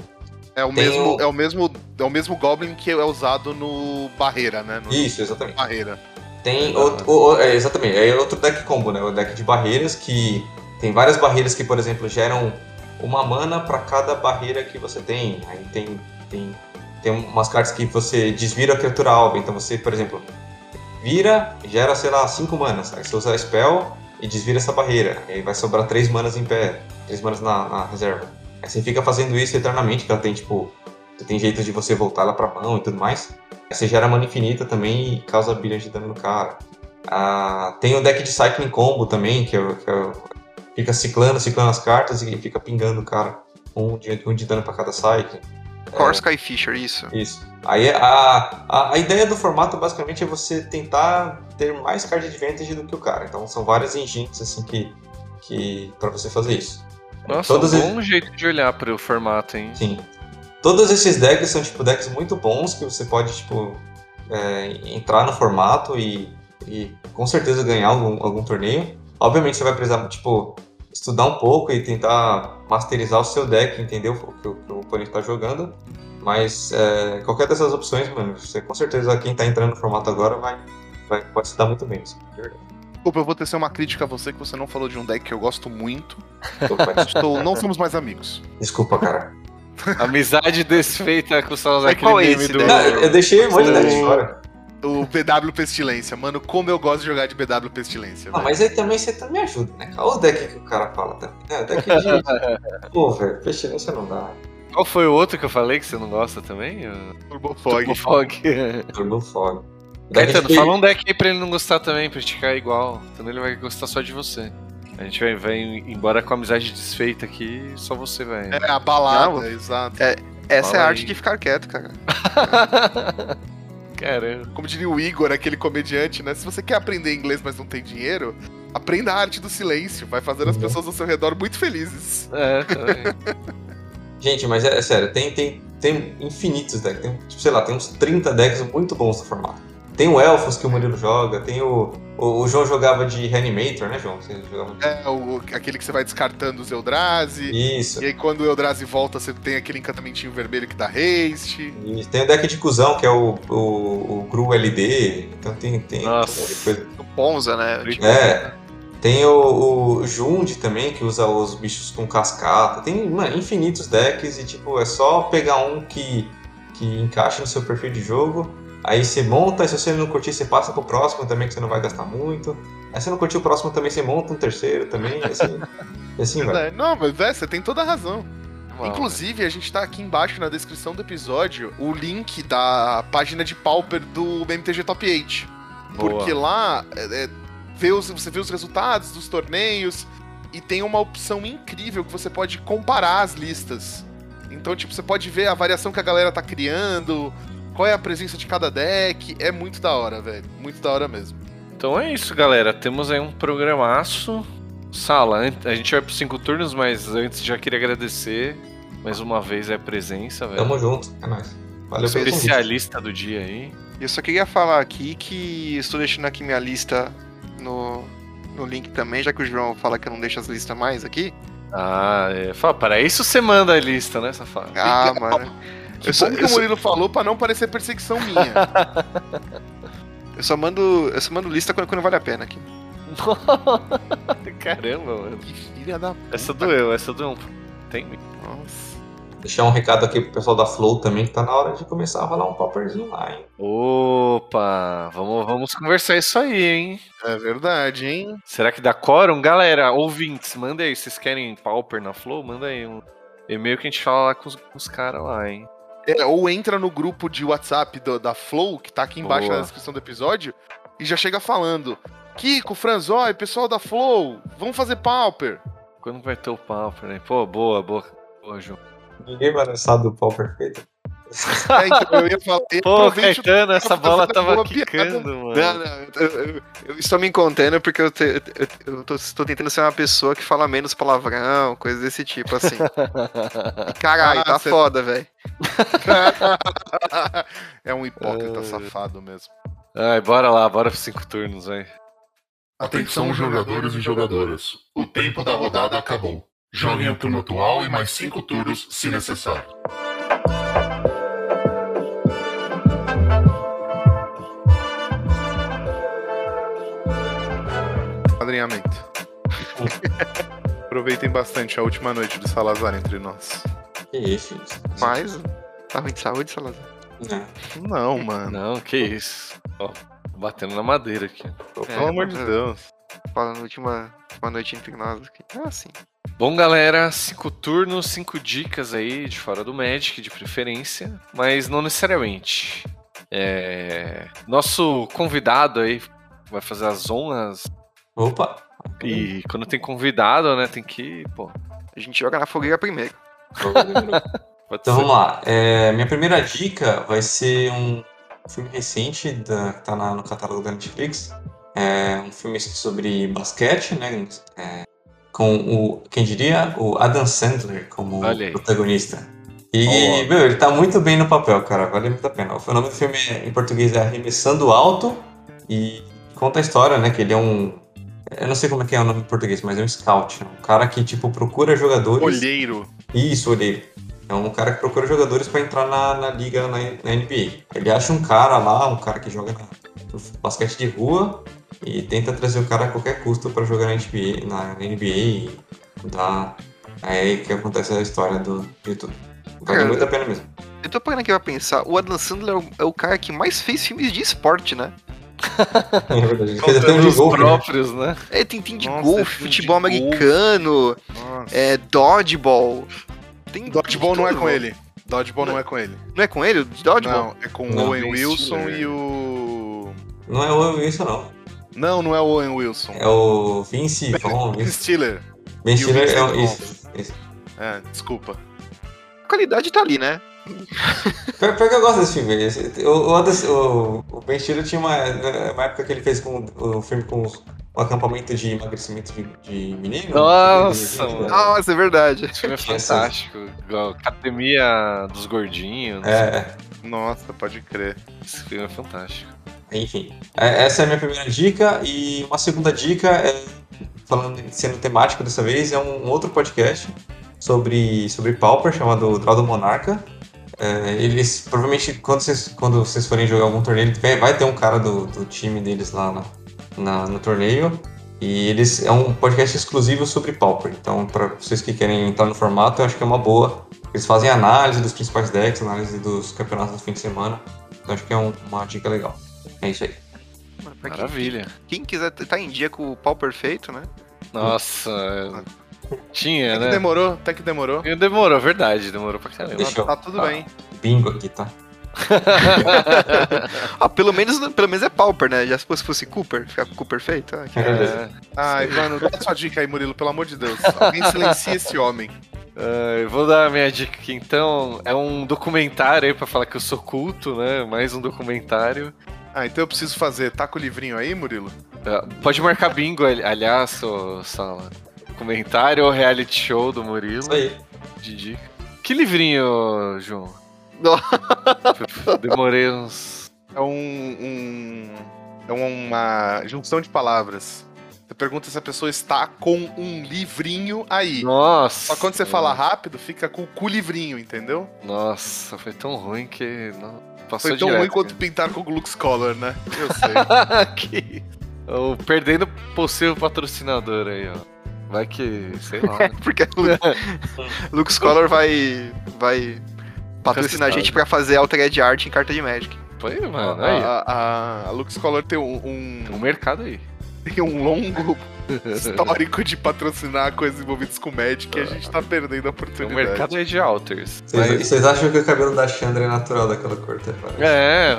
S1: É o,
S4: Tem
S1: mesmo,
S4: o-
S1: é, o mesmo, é o mesmo Goblin que é usado no Barreira, né? No
S4: Isso, exatamente.
S1: Barreira.
S4: Tem outro. o- o- é, exatamente, é outro deck combo, né? O deck de barreiras que tem várias barreiras que, por exemplo, geram uma mana para cada barreira que você tem. Aí tem, tem, tem umas cartas que você desvira a criatura alvo. Então você, por exemplo, vira, gera, sei lá, 5 manas. Aí você usa a spell e desvira essa barreira. Aí vai sobrar 3 manas em pé, 3 manas na, na reserva. Aí você fica fazendo isso eternamente, que ela tem tipo. Você tem jeito de você voltar ela pra mão e tudo mais. Aí você gera mana infinita também e causa bilhões de dano no cara. Ah, tem o deck de Cycling Combo também, que, é, que é fica ciclando, ciclando as cartas e fica pingando o cara. Um de, um de dano pra cada Cycling.
S3: Core Sky Fisher, isso.
S4: Isso. Aí a, a, a ideia do formato basicamente é você tentar ter mais card advantage do que o cara. Então são várias engines assim que, que para você fazer isso.
S2: Nossa,
S4: Todos
S2: um bom jeito de olhar para o formato, hein?
S4: Sim. Todos esses decks são tipo decks muito bons que você pode tipo é, entrar no formato e, e com certeza ganhar algum, algum torneio. Obviamente você vai precisar tipo estudar um pouco e tentar masterizar o seu deck, entender o que o, que o oponente está jogando. Mas é, qualquer dessas opções, mano, você com certeza quem tá entrando no formato agora vai, vai pode se dar muito bem. verdade.
S1: Desculpa, eu vou tecer uma crítica a você que você não falou de um deck que eu gosto muito. Estou, não somos mais amigos.
S4: Desculpa, cara.
S2: Amizade desfeita com o Salazar,
S3: Mas qual é esse
S2: do.
S4: Não, eu deixei um monte de deck de fora.
S1: O BW Pestilência. Mano, como eu gosto de jogar de BW Pestilência.
S4: Ah,
S1: velho.
S4: mas aí também você também ajuda, né? Olha os decks que o cara fala também. É, deck de. Pô, velho, pestilência não dá.
S2: Qual foi o outro que eu falei que você não gosta também? O
S1: Turbo Fog.
S2: Turbo Fog.
S4: Turbo Fog. Deck
S2: Caetano, fala um deck aí pra ele não gostar também, pra esticar igual. Senão ele vai gostar só de você. A gente vai, vai embora com a amizade desfeita aqui, só você vai.
S1: É, a balada,
S3: Não,
S1: exato.
S3: Essa é
S2: Fala
S3: a
S2: aí.
S3: arte de ficar quieto, cara.
S2: Caramba.
S1: Como diria o Igor, aquele comediante, né? Se você quer aprender inglês, mas não tem dinheiro, aprenda a arte do silêncio. Vai fazer as
S4: Uhum.
S1: pessoas ao seu redor muito felizes.
S2: É.
S4: Gente, mas é, é sério, tem, tem, tem infinitos decks. Tem, tipo, sei lá, tem uns 30 decks muito bons no formato. Tem o Elfos que o Murilo joga, tem o. O, o João jogava de Reanimator, né, João? Você jogava de...
S1: É o, aquele que você vai descartando os Eldrazi.
S4: Isso.
S1: E aí quando o Eldrazi volta, você tem aquele encantamentinho vermelho que dá haste.
S4: E tem o deck de cuzão, que é o, o, o Gru LD. Então tem. tem
S2: Nossa.
S4: tem coisa.
S3: O Ponza, né? Tipo,
S4: É. Tem o, o Jund também, que usa os bichos com cascata. Tem mano, infinitos decks e tipo, é só pegar um que, que encaixa no seu perfil de jogo. Aí você monta, e se você não curtir, você passa pro próximo também, que você não vai gastar muito. Aí se não curtir o próximo também, você monta um terceiro também, e assim, e assim vai.
S1: É, Não, mas velho, você tem toda a razão.
S2: Uau.
S1: Inclusive, a gente tá aqui embaixo na descrição do episódio o link da página de Pauper do MTG Top 8.
S2: Boa.
S1: Porque lá é, é, vê os- você vê os resultados dos torneios e tem uma opção incrível que você pode comparar as listas. Então, tipo, você pode ver a variação que a galera tá criando, qual é a presença de cada deck. É muito da hora, velho. Muito da hora mesmo.
S2: Então é isso, galera. Temos aí um programaço. Sala, a gente vai pros cinco turnos, mas antes já queria agradecer mais uma vez a presença, velho.
S4: Tamo junto, é nóis. Valeu.
S2: Especialista do dia aí.
S3: Eu só queria falar aqui que estou deixando aqui minha lista no, no link também, já que o João fala que eu não deixo as listas mais aqui.
S2: Ah, é. Fala, para isso você manda a lista, né, safado?
S3: Ah, mano.
S1: Que
S3: Eu só,
S1: bom que
S3: eu,
S1: o
S3: só,
S1: Murilo falou pra não parecer perseguição minha.
S3: eu só mando, eu só mando lista quando, quando vale a pena aqui.
S2: Caramba, mano.
S1: que filha da puta.
S2: Essa doeu, essa doeu. Tem.
S1: Nossa.
S4: Deixar um recado aqui pro pessoal da Flow também, que tá na hora de começar a rolar um popperzinho lá, hein?
S2: Opa, vamos, vamos conversar isso aí, hein?
S1: É verdade, hein?
S2: Será que dá quórum? Galera, ouvintes, manda aí. Vocês querem Pauper na Flow? Manda aí um e-mail que a gente fala lá com os, os caras lá, hein?
S1: É, ou entra no grupo de WhatsApp do- da Flow, que tá aqui embaixo
S2: Boa.
S1: na descrição do episódio, e já chega falando. Kiko, Franzói, pessoal da Flow, vamos fazer Pauper.
S2: Quando vai ter o Pauper, né? Pô, boa, boa. Boa, João.
S4: Ninguém vai lançar do pau perfeito.
S1: É, então eu ia falar.
S2: Pô, Caetano, essa bola tava
S1: boa piada.
S2: mano.
S3: Não, não, eu, eu- eu estou me contendo porque eu, te- eu- eu tô, estou tentando ser uma pessoa que fala menos palavrão, coisas desse tipo, assim. E caralho,
S1: Ah,
S3: tá
S1: cê-
S3: foda, velho.
S1: é um hipócrita
S2: É.
S1: safado mesmo.
S2: Ai, bora lá, bora pros cinco turnos, vai.
S5: Atenção, jogadores e jogadoras. O tempo da rodada acabou. Joguem o turno atual e mais cinco turnos, se necessário.
S1: Padrinhamento. Aproveitem bastante a última noite de Salazar entre nós.
S4: Que isso, isso.
S3: Mas, tá ruim de saúde, Salazar?
S4: É.
S1: Não, mano.
S2: Não, que isso. Ó, batendo na madeira aqui.
S1: Pelo amor de Deus.
S3: Falando última, última noite entre nós aqui. É assim.
S2: Bom, galera, cinco turnos, cinco dicas aí de fora do Magic, de preferência, mas não necessariamente. É, Nosso convidado aí vai fazer as honras
S4: Opa!
S2: e quando tem convidado, né, tem que, pô,
S3: A gente joga na fogueira primeiro.
S2: pode
S4: Então
S2: ser.
S4: vamos lá. É, minha primeira dica vai ser um filme recente da, que tá na- no catálogo da Netflix. É um filme sobre basquete, né? É, com o, quem diria, o Adam Sandler como protagonista. E,
S2: Ó.
S4: meu, ele tá muito bem no papel, cara. Vale muito a pena. O nome do filme em português é Arremessando Alto e conta a história, né? Que ele é um. Eu não sei como é que é o nome em português, mas é um scout. Um cara que, tipo, procura jogadores.
S1: Olheiro.
S4: Isso, olheiro. É um cara que procura jogadores pra entrar na, na liga na, na NBA. Ele acha um cara lá, um cara que joga na, no basquete de rua e tenta trazer o cara a qualquer custo pra jogar na NBA, na NBA e dá. É aí que acontece a história do tudo. Vale
S3: Cara,
S4: muito a pena mesmo.
S3: Eu tô parando aqui pra pensar, o Adam Sandler é o, é o cara que mais fez filmes de esporte, né?
S4: É verdade. Ele fez até um de golfe, né?
S2: próprios, né?
S3: É, tem, tem de
S1: Nossa,
S3: golfe, futebol americano, é, dodgeball. Tem
S1: Dodgeball não é com ele. Dodgeball não é com ele.
S3: Não é com ele? Dodgeball?
S1: Não, é com
S4: Não,
S1: o Owen Wilson
S2: Stiller.
S1: e o.
S4: Não é o isso, não.
S1: Não, não é o Owen Wilson.
S4: É o Vince Vaughn.
S1: Ben. Stiller.
S4: Ben
S1: o
S4: Stiller é o. Isso, isso.
S1: É, desculpa.
S3: A qualidade tá ali, né?
S4: Pior, pior que eu gosto desse filme. O, o, o, o Ben Stiller tinha uma, uma época que ele fez com, o filme com os- um acampamento de emagrecimento de, de menino.
S2: Nossa,
S4: De-
S2: mano.
S3: Nossa, é verdade.
S2: Esse filme é fantástico. Igual Academia dos Gordinhos.
S4: É,
S1: Nossa, pode crer.
S2: Esse filme é fantástico.
S4: Enfim. É, Essa é a minha primeira dica. E uma segunda dica é, falando sendo temático dessa vez, é um, outro podcast sobre, sobre Pauper, chamado Draw do Monarca. É, eles, provavelmente, quando vocês, quando vocês forem jogar algum torneio, vai ter um cara do, do time deles lá na, na- no torneio. E eles é um podcast exclusivo sobre Pauper. Então, para vocês que querem entrar no formato, eu acho que é uma boa. Eles fazem análise dos principais decks, análise dos campeonatos do fim de semana. Então, acho que é um- uma dica legal. É isso aí.
S3: Mano, pra quem-
S2: Maravilha.
S3: Quem quiser tá em dia com o pau perfeito, né?
S2: Nossa. Tinha,
S1: Até que
S2: né?
S1: demorou, até que demorou.
S2: Demorou, verdade. Demorou pra caramba.
S4: Deixa eu-
S1: Tá tudo
S4: Ah.
S1: bem.
S4: Bingo aqui, tá?
S3: Ah, pelo menos, pelo menos é Pauper, né? Já se fosse, fosse Cooper, ficar com o Cooper feito. Ah, que-
S2: É.
S1: Ai, mano, dá sua dica aí, Murilo, pelo amor de Deus. Alguém silencia esse homem.
S2: Ah, eu vou dar a minha dica aqui então. É um documentário aí pra falar que eu sou culto, né? Mais um documentário.
S1: Ah, então eu preciso fazer. Tá com o livrinho aí, Murilo?
S2: Ah, Pode marcar bingo, ali- aliás, sua sala. Documentário ou reality show do Murilo.
S4: Isso aí.
S2: De dica. Que livrinho, João? Demorei uns.
S1: É um, um. É uma junção de palavras. Você pergunta se a pessoa está com um livrinho aí.
S2: Nossa!
S1: Só quando você fala rápido, fica com o cu livrinho, entendeu?
S2: Nossa, foi tão ruim que. Não... Passou
S1: Foi tão
S2: direto.
S1: ruim quanto pintar com o Lux Color, né? Eu sei.
S2: que... O perdendo possível patrocinador aí, ó. Vai que, sei lá. né?
S3: Porque o Lu- Luke Scholar vai, vai patrocinar a gente pra fazer altered art em carta de Magic.
S2: Foi, mano. Aí,
S1: a, a, a Lux Color tem um,
S2: Tem um
S1: um,
S2: mercado aí.
S1: tem um longo histórico de patrocinar coisas envolvidas com Magic e a gente tá perdendo a
S2: um
S1: oportunidade.
S2: mercado aí de alters.
S4: Vocês,
S2: Mas-
S4: vocês acham que o cabelo da Chandra é natural daquela cor, tá? Parece.
S2: É.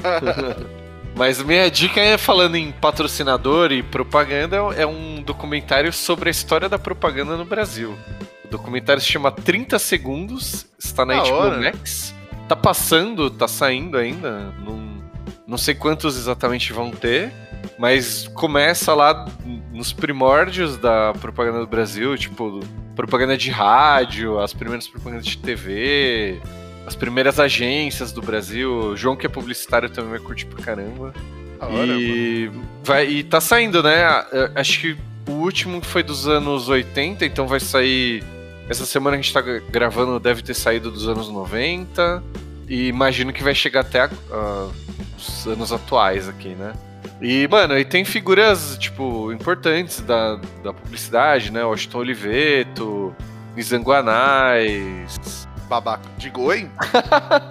S1: É.
S2: Mas minha dica é falando em patrocinador e propaganda, é um documentário sobre a história da propaganda no Brasil. O documentário se chama 30 Segundos, está na
S1: Da
S2: HBO
S1: hora.
S2: Max. Tá passando, tá saindo ainda. Não, não sei quantos exatamente vão ter, mas começa lá nos primórdios da propaganda do Brasil, tipo, propaganda de rádio, as primeiras propagandas de TV, as primeiras agências do Brasil. O João, que é publicitário, também vai curtir pra caramba.
S1: Hora, mano.
S2: e, vai, e tá saindo, né? Acho que o último foi dos anos 80, então vai sair. Essa semana que a gente tá gravando deve ter saído dos anos 90. E imagino que vai chegar até a- a- os anos atuais aqui, né? E, mano, aí tem figuras, tipo, importantes da, da publicidade, né? Washington Oliveto, Nizanguanais.
S1: Babaca. Digo, oi?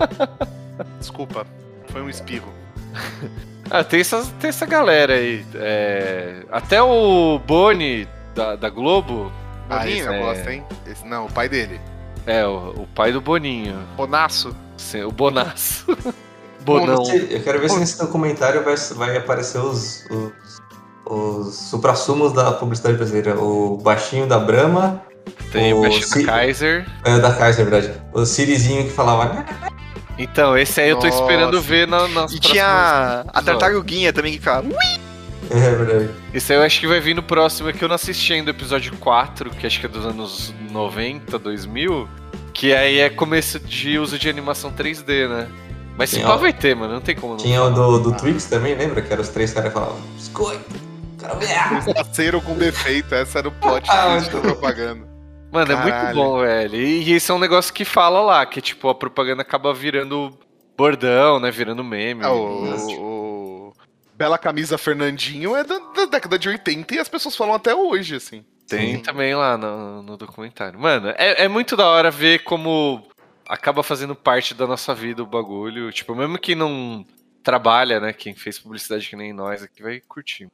S1: Desculpa, foi um espirro.
S2: Ah, tem essa, tem essa galera aí. É, até o Boni da, da Globo.
S1: Ah, esse eu
S2: é.
S1: gosto, hein? Esse, não, o pai dele.
S2: É, o, o pai do Boninho.
S3: Bonaço.
S2: Sim, O Bonaço. Bonão.
S4: Eu quero ver se nesse documentário vai, vai aparecer os, os, os suprassumos da publicidade brasileira. O baixinho da Brahma,
S2: Tem o
S4: o
S2: Baixinho
S4: Ci-
S2: Kaiser.
S4: é, da Kaiser, verdade. O Sirizinho que falava. "Né,
S2: Então, esse aí eu tô
S1: Nossa.
S2: esperando ver na, nas
S3: E tinha a tartaruguinha também que ficava.
S4: É verdade.
S2: Esse aí eu acho que vai vir no próximo, é que eu não assisti ainda o episódio 4, que acho que é dos anos 90, 2000. Que aí é começo de uso de animação 3D, né? Mas se pá vai ter, mano. Não tem como não.
S4: Tinha o do, do Twix também, lembra? Que eram os três caras que falavam. Biscoito! Quero ver!
S1: Parceiro com defeito, essa era o plot
S4: Ah,
S1: twist da propaganda.
S2: Mano, é muito
S1: Caralho.
S2: bom, velho. E, esse é um negócio que fala lá, que tipo, a propaganda acaba virando bordão, né? Virando meme.
S1: É, o, o- Bela Camisa Fernandinho é da, da década de 80 e as pessoas falam até hoje, assim.
S2: Tem
S3: Sim.
S2: também lá no, no documentário. Mano, é, é muito da hora ver como acaba fazendo parte da nossa vida o bagulho. Tipo, mesmo quem não trabalha, né? Quem fez publicidade que nem nós aqui vai curtir.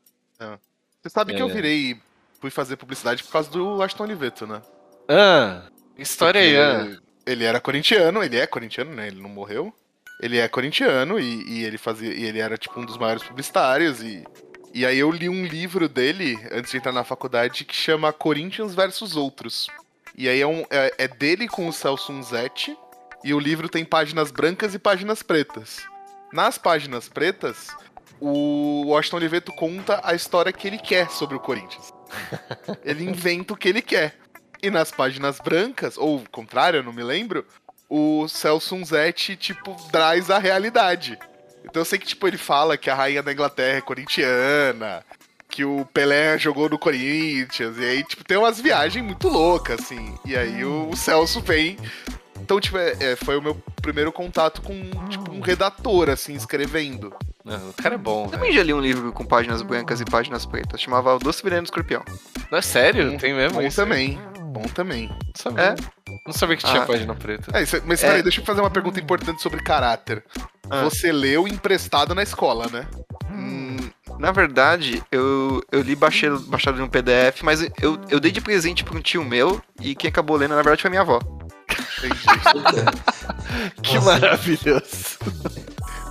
S1: Você sabe que eu
S2: É.
S1: virei. Fui fazer publicidade por causa do Aston Oliveto, né?
S2: Ah, história aí, ah.
S1: Ele era corintiano, ele é corintiano, né? Ele não morreu. Ele é corintiano e, e ele fazia. E ele era tipo um dos maiores publicitários e E aí eu li um livro dele, antes de entrar na faculdade, que chama Corinthians versus Outros. E aí é, um- é- é dele com o Celso Unzetti, e o livro tem páginas brancas e páginas pretas. Nas páginas pretas, o Washington Oliveto conta a história que ele quer sobre o Corinthians. ele inventa o que ele quer. E nas páginas brancas, ou o contrário, eu não me lembro, o Celso Unzetti, tipo, traz a realidade. Então eu sei que, tipo, ele fala que a rainha da Inglaterra é corintiana, que o Pelé jogou no Corinthians, e aí, tipo, tem umas viagens muito loucas, assim. E aí o, o Celso vem. Então, tipo, é, é, foi o meu primeiro contato com, tipo, um redator, assim, escrevendo.
S2: Não, o cara é bom, velho.
S3: Também já li um livro com páginas brancas e páginas pretas. Chamava O Doce Veneno do Escorpião.
S2: Não é sério?
S1: Bom-
S2: Tem mesmo
S1: Bom
S2: isso? aí?
S1: também. Bom também.
S2: Não sabia.
S3: É?
S2: Não sabia que tinha
S3: Ah.
S2: página preta.
S1: É, isso- mas
S3: É.
S1: peraí, deixa eu fazer uma pergunta importante sobre caráter.
S3: Ah.
S1: Você leu emprestado na escola, né?
S3: Hum, na verdade, eu, eu li baixado, baixado no PDF, mas eu, eu dei de presente pra um tio meu e quem acabou lendo, na verdade, foi minha avó.
S1: Entendi.
S2: Que maravilhoso.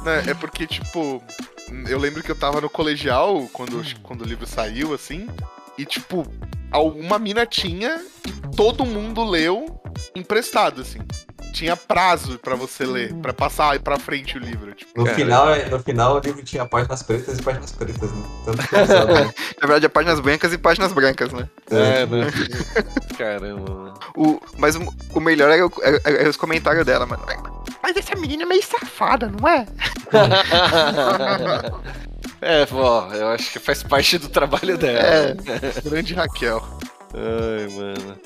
S1: Né, é porque, tipo, eu lembro que eu tava no colegial quando, quando o livro saiu, assim, e, tipo, alguma mina tinha e todo mundo leu emprestado, assim. Tinha prazo pra você ler, pra passar pra frente o livro. Tipo,
S4: No
S2: Cara.
S4: final, no final o livro tinha páginas pretas e páginas pretas, né? Tanto que eu né?
S3: Na verdade, é páginas brancas e páginas brancas, né?
S2: É, né? Caramba, mano.
S3: O, mas o, o melhor era, o- era- era os comentários dela, mano. Mas essa menina é meio safada, não é?
S2: É, ó, eu acho que faz parte do trabalho dela.
S3: É.
S1: grande Raquel.
S2: Ai, mano.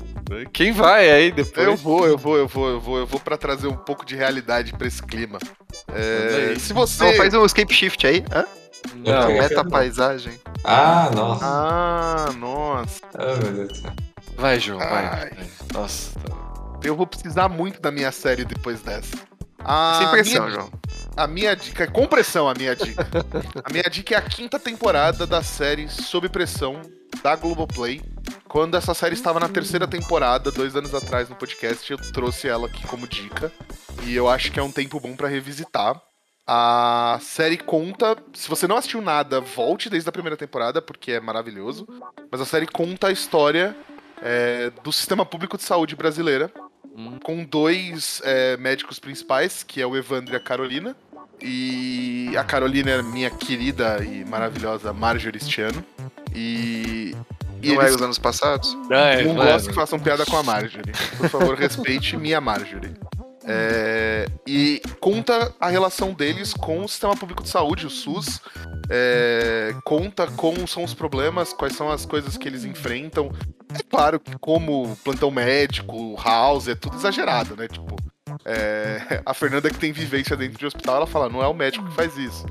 S2: Quem vai aí depois?
S1: Eu vou, eu vou, eu vou, eu vou, eu vou pra trazer um pouco de realidade pra esse clima. É, se você.
S3: Então faz um escape shift aí. Hã?
S2: Não,
S3: Meta paisagem.
S4: Ah, nossa.
S1: Ah, nossa.
S4: Ah, meu Deus
S2: vai, João, vai.
S1: Ai.
S2: vai. Nossa. tá.
S1: Eu vou precisar muito da minha série depois dessa. A
S3: Sem pressão,
S1: minha-
S3: João.
S1: A minha dica, com pressão a minha dica. a minha dica é a quinta temporada da série Sob Pressão da Globoplay. Quando essa série estava na terceira temporada, dois anos atrás no podcast, eu trouxe ela aqui como dica. E eu acho que é um tempo bom pra revisitar. A série conta. Se você não assistiu nada, volte desde a primeira temporada, porque é maravilhoso. Mas a série conta a história é, do sistema público de saúde brasileira.
S2: Hum.
S1: Com dois é, médicos principais, que é o Evandro e a Carolina. E a Carolina é minha querida e maravilhosa Marjorie este ano. E. E
S3: Não é
S1: eles
S3: os anos passados?
S2: É,
S1: não
S2: mano.
S1: gosto que façam piada com a Marjorie. Por favor, respeite minha Marjorie. É, e conta a relação deles com o sistema público de saúde, o SUS. É, conta como são os problemas, quais são as coisas que eles enfrentam. É claro que, como plantão médico, house, é tudo exagerado, né? Tipo, é, a Fernanda que tem vivência dentro de hospital, ela fala: não é o médico que faz isso.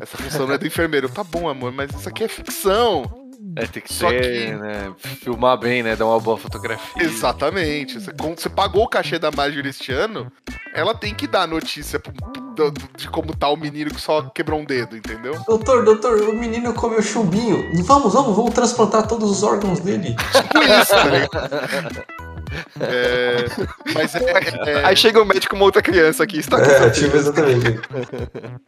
S1: Essa função não é do enfermeiro. Tá bom, amor, mas isso aqui é ficção.
S2: É, tem que
S1: Só
S2: ser,
S1: que-
S2: né? Filmar bem, né? Dar uma boa fotografia.
S1: Exatamente. Você, pagou o cachê da Marjorie este ano, ela tem que dar notícia pro- do- de como tá o menino que só quebrou um dedo, entendeu?
S4: Doutor, doutor, o menino comeu chumbinho. Vamos, vamos, vamos transplantar todos os órgãos dele.
S1: Tipo isso, tá ligado? É, mas é, é-
S3: Aí chega o médico com uma outra criança aqui, está com
S4: É, tipo, exatamente.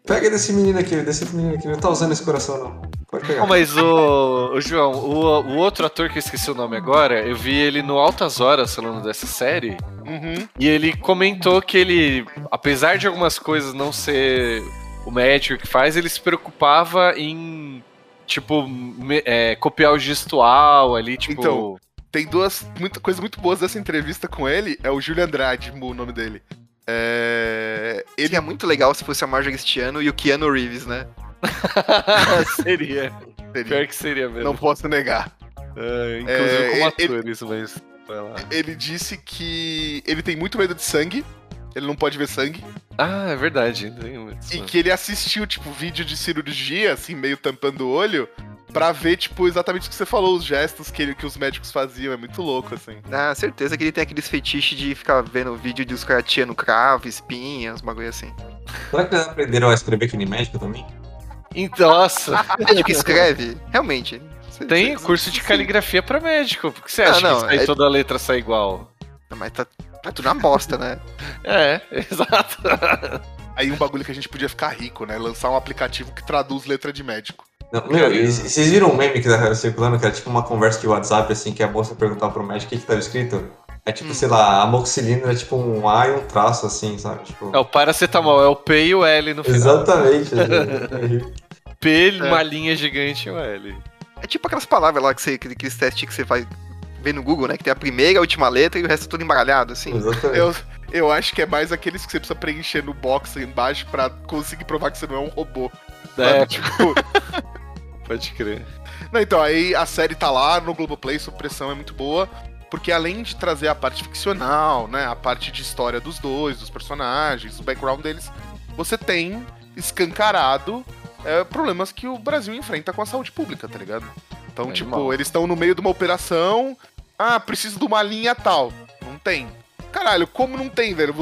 S4: Pega desse menino aqui, desse menino aqui. Não tá usando esse coração, não. Pode pegar.
S2: Não, mas o, o João, o, o outro ator que eu esqueci o nome agora, eu vi ele no Altas Horas falando dessa série.
S1: Uhum.
S2: E ele comentou que ele, apesar de algumas coisas não ser o médico que faz, ele se preocupava em, tipo, me- é, copiar o gestual ali, tipo.
S1: Então, tem duas muita, coisas muito boas dessa entrevista com ele. É o Júlio Andrade, o nome dele. É, ele
S3: Seria muito legal se fosse a Marjorie este ano e o Keanu Reeves, né?
S2: seria.
S1: seria-
S2: Pior que seria mesmo.
S1: não posso negar.
S2: É, inclusive
S1: É,
S2: como
S1: ele-
S2: atores, mas. Vai lá.
S1: Ele disse que ele tem muito medo de sangue. Ele não pode ver sangue.
S2: Ah, é verdade.
S1: E que ele assistiu, tipo, vídeo de cirurgia, assim, meio tampando o olho, pra ver, tipo, exatamente o que você falou, os gestos que, ele- que os médicos faziam. É muito louco, assim.
S3: Ah, certeza que ele tem aqueles fetiches de ficar vendo vídeo de os caras tirando cravo, espinha, uns bagulho assim.
S4: Será que eles aprenderam a escrever que nem médico também?
S2: Então, nossa,
S3: Médico escreve, realmente.
S2: Tem curso de caligrafia pra médico. Por que você
S3: Ah,
S2: acha
S3: não,
S2: que sai
S3: é-
S2: toda a letra sai igual?
S3: Não, Mas tá, tá tudo na bosta, né?
S2: É, exato.
S1: Aí um bagulho que a gente podia ficar rico, né? Lançar um aplicativo que traduz letra de médico.
S4: Não, meu, e- vocês viram um meme que tá circulando, que era tipo uma conversa de WhatsApp, assim, que a moça perguntava pro médico o que que tava escrito? É tipo,
S3: Hum.
S4: sei lá, amoxicilina é tipo um A e um traço, assim, sabe? Tipo,
S2: É o paracetamol, é o P e o L no final.
S4: exatamente.
S2: P,
S3: É.
S2: uma linha gigante e o L.
S3: É tipo aquelas palavras lá que você, aquele- aqueles testes que você faz ver no Google, né? Que tem a primeira, a última letra e o resto tudo embaralhado, assim.
S4: exatamente.
S1: Eu, eu acho que é mais aqueles que você precisa preencher no box aí embaixo pra conseguir provar que você não é um robô.
S2: É,
S1: Sabe? Tipo,
S2: pode crer.
S1: Não, então, aí a série tá lá no Globoplay, Supressão é muito boa, porque além de trazer a parte ficcional, né, a parte de história dos dois, dos personagens, o background deles, você tem escancarado é, problemas que o Brasil enfrenta com a saúde pública, tá ligado? Então,
S2: É
S1: tipo, eles estão no meio de uma operação, ah, preciso de uma linha tal. Não tem. Caralho, como não tem, velho?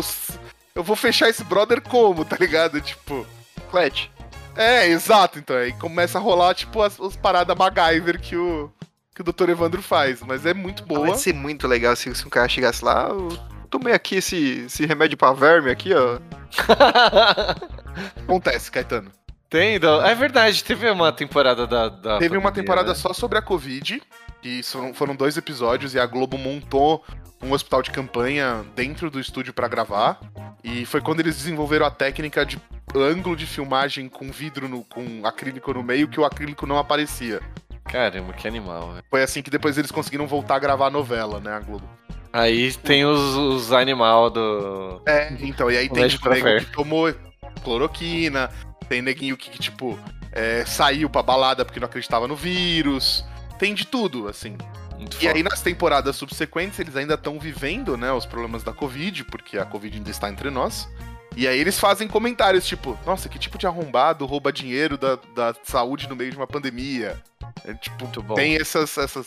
S1: Eu vou, fechar esse brother como, tá ligado? Tipo...
S3: Flat.
S1: É, exato, então. Aí começa a rolar, tipo, as, as paradas MacGyver que o, que o Dr. Evandro faz. Mas é muito boa.
S3: Vai ser muito legal se, se um cara chegasse lá, "Ah, eu tomei aqui esse, esse remédio pra verme aqui, ó.
S1: Acontece, Caetano.
S2: Tem, então. É verdade, teve uma temporada da. da
S1: Teve uma
S2: pandemia,
S1: temporada
S2: né?
S1: só sobre a Covid, que foram dois episódios, e a Globo montou um hospital de campanha dentro do estúdio pra gravar. E foi quando eles desenvolveram a técnica de ângulo de filmagem com vidro, no, com acrílico no meio, que o acrílico não aparecia.
S2: Caramba, que animal. velho.
S1: Foi assim que depois eles conseguiram voltar a gravar a novela, né, a Globo.
S2: Aí tem os, os animal do.
S1: É, então, e aí tem tipo, nego
S2: prefere.
S1: que tomou cloroquina, tem neguinho que, que, tipo, é, saiu pra balada porque não acreditava no vírus. Tem de tudo, assim.
S2: Muito
S1: E
S2: foda.
S1: aí, nas temporadas subsequentes, eles ainda estão vivendo, né, os problemas da Covid, porque a Covid ainda está entre nós. E aí eles fazem comentários, tipo, nossa, que tipo de arrombado rouba dinheiro da, da saúde no meio de uma pandemia? É, tipo,
S2: Muito bom.
S1: tem essas, essas.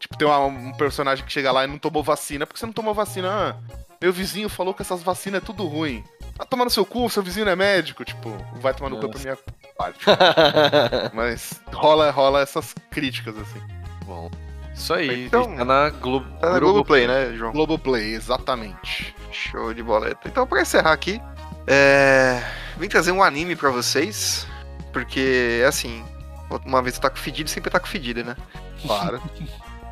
S1: Tipo, tem uma- um personagem que chega lá e não tomou vacina. Por que você não tomou vacina? Ah, meu vizinho falou que essas vacinas é tudo ruim. Ah, toma no seu cu, seu vizinho não é médico. Tipo, vai tomar no cu pra minha Mas rola, rola essas críticas, assim.
S2: bom. Isso aí.
S3: Então,
S2: tá na Globo.
S3: Tá na Globoplay, né, João?
S1: Globoplay, exatamente.
S3: Show de boleta. Então, pra encerrar aqui, é... vim trazer um anime pra vocês, porque, assim, uma vez eu taco fedido, sempre taco fedido, né?
S1: Claro.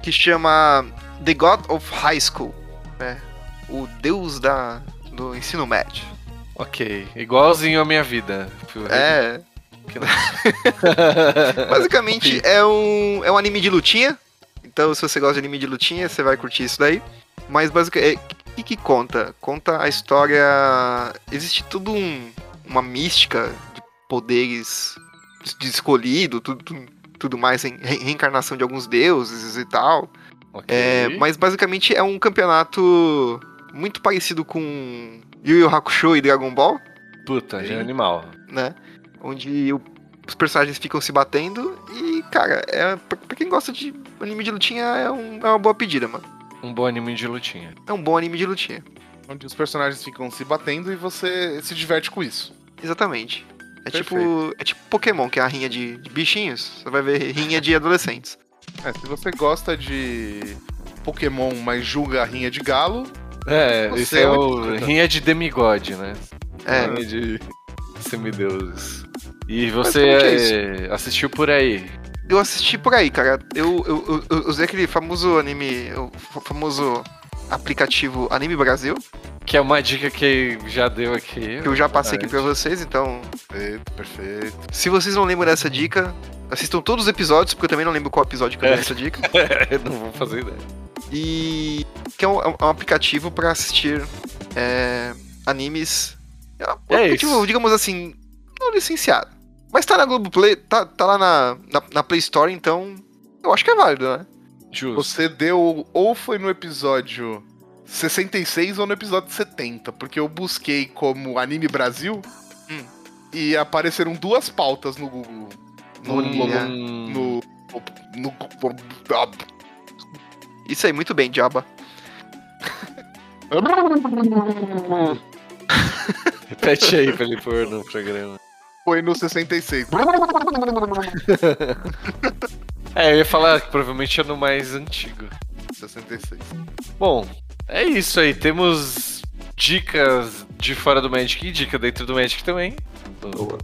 S3: Que chama The God of High School, né? O deus da... do ensino médio.
S2: Ok. Igualzinho a minha vida.
S3: É, basicamente é um, é um anime de lutinha, então se você gosta de anime de lutinha, você vai curtir isso daí. Mas basicamente, o que, que conta? Conta a história. Existe tudo um, uma mística de poderes de- escolhido, tudo, tudo, tudo mais, re- reencarnação de alguns deuses e tal.
S2: Ok.
S3: É, mas basicamente é um campeonato muito parecido com Yu Yu Hakusho e Dragon Ball,
S2: Puta, já é animal.
S3: né? Onde o- os personagens ficam se batendo e, cara, é, pra, pra quem gosta de anime de lutinha é, um- é uma boa pedida, mano.
S2: Um bom anime de lutinha.
S3: É um bom anime de lutinha.
S1: Onde os personagens ficam se batendo e você se diverte com isso.
S3: Exatamente. É tipo, é tipo Pokémon, que é a rinha de, de bichinhos. Você vai ver rinha de adolescentes.
S1: É, se você gosta de Pokémon, mas julga a rinha de galo,
S2: É, esse é
S1: é
S2: o rinha de demigode, né?
S3: É,
S2: Rinha de semideuses. E você
S3: Basicamente
S2: é, assistiu por aí.
S3: eu assisti por aí, cara. Eu, eu, eu, eu usei aquele famoso anime, o fa- famoso aplicativo Anime Brasil,
S2: Que é uma dica que já deu aqui.
S3: que eu já passei aqui pra vocês, então
S1: perfeito, perfeito.
S3: Se vocês não lembram dessa dica, assistam todos os episódios, porque eu também não lembro qual episódio que eu dei essa dica.
S2: Eu não vou fazer ideia.
S3: E que é um, é um aplicativo para assistir é, animes. É aplicativo,
S2: isso.
S3: digamos assim, não licenciado. Mas tá na Globoplay, tá, tá lá na, na, na Play Store, então eu acho que é válido, né?
S2: Justo.
S1: Você deu. Ou foi no episódio 66 ou no episódio 70, porque eu busquei como Anime Brasil
S3: Hum.
S1: e apareceram duas pautas no Google. No.
S2: Hum,
S1: no, no,
S3: Isso aí, muito bem, Jabba.
S2: Repete aí pra ele pôr no programa.
S1: foi no 66.
S2: É, eu ia falar que provavelmente é no mais antigo.
S1: 66.
S2: Bom, é isso aí. Temos dicas de fora do Magic e dica dentro do Magic também.
S4: Boa.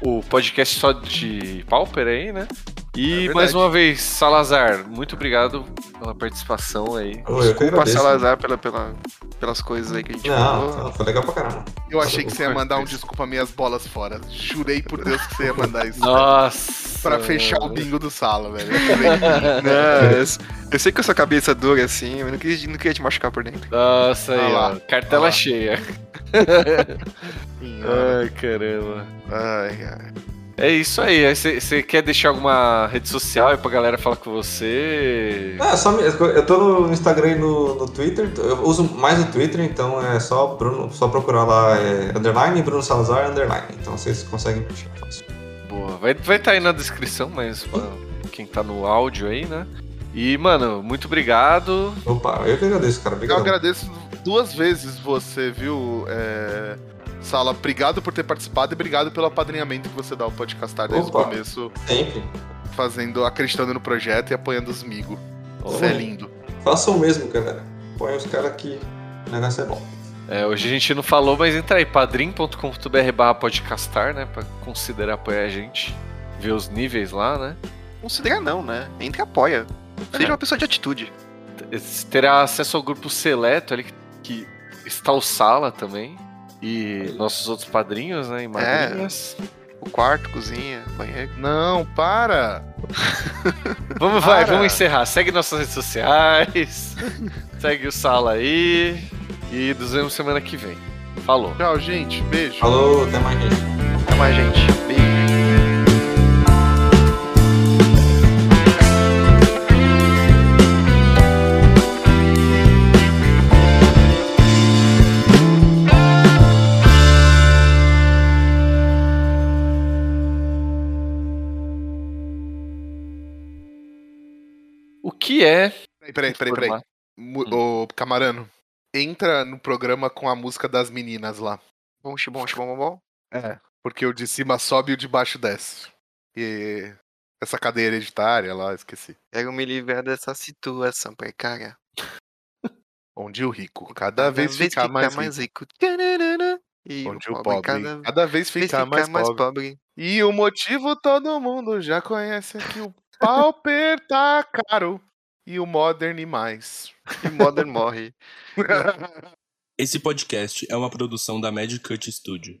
S2: o podcast só de Pauper aí, né? E
S1: É
S2: mais uma vez, Salazar, muito obrigado pela participação aí.
S4: Que
S3: Desculpa. Salazar, pela, pela, pelas coisas aí que a gente
S4: Não,
S3: falou.
S4: não, foi legal pra caramba.
S1: Eu achei que você ia mandar um desculpa minhas bolas fora. Jurei por Deus que você ia mandar isso.
S2: Nossa!
S1: Pra fechar o bingo do sala, velho.
S3: Não, eu, eu sei que eu sou cabeça dura assim, eu não queria, não queria te machucar por dentro.
S2: Nossa, aí,
S1: Ah lá.
S2: ó. Cartela
S1: Ah
S2: cheia. Ai, caramba.
S3: Ai, ai.
S2: É isso aí. Você quer deixar alguma rede social aí pra galera falar com você?
S4: Ah, só me- eu tô no Instagram e no, no Twitter. Eu uso mais o Twitter, então é só Bruno, só procurar lá é, underline Bruno Salazar underline. Então vocês conseguem puxar fácil.
S2: Boa. Vai estar vai tá aí na descrição, mas pra quem tá no áudio aí, né? E, mano, muito obrigado.
S4: Opa, eu que agradeço, cara.
S1: Eu
S4: Obrigado.
S1: agradeço duas vezes você, viu, é... Sala? Obrigado por ter participado e obrigado pelo apadrinhamento que você dá ao podcastar desde
S4: Opa.
S1: o começo,
S4: Sempre.
S1: fazendo, acreditando no projeto e apoiando os migos. Você é lindo.
S4: Façam o mesmo, galera. Põe os caras que o negócio é bom.
S2: É, hoje a gente não falou, mas entra aí, padrim.com.br barra podcastar, né? Pra considerar apoiar a gente. Ver os níveis lá, né?
S3: Considera não, né? Entre e apoia. Seja uma pessoa de atitude.
S2: Terá acesso ao grupo seleto ali, que, que está o Sala também. E nossos outros padrinhos, né? E madrinhas.
S3: O quarto, cozinha, banheiro.
S1: Não, para!
S2: Vamos, vai,
S1: Para.
S2: vamos encerrar. Segue nossas redes sociais. segue o Sala aí. E nos vemos semana que vem. Falou.
S1: Tchau, gente. Beijo.
S4: Falou, até mais, gente.
S3: Até mais, gente.
S2: Que é.
S1: Peraí, peraí, peraí. peraí. Mu- Ô, Camarano, entra no programa com a música das meninas lá.
S3: Bom, xibom, xibom, bom, bom.
S1: É. Porque o de cima sobe e o de baixo desce. E essa cadeia hereditária lá, esqueci.
S3: Quero me livrar dessa situação precária.
S1: Onde o rico cada, vez fica mais, rico.
S3: rico. Tchananana. E
S1: Onde o
S3: pobre
S1: pobre
S3: cada
S1: cada, vez
S3: vez
S1: fica, mais, pobre.
S3: pobre.
S1: E o motivo todo mundo já conhece é que o pauper tá caro. E o modern mais.
S3: E Modern morre.
S6: Esse podcast é uma produção da Magic Cut Studio.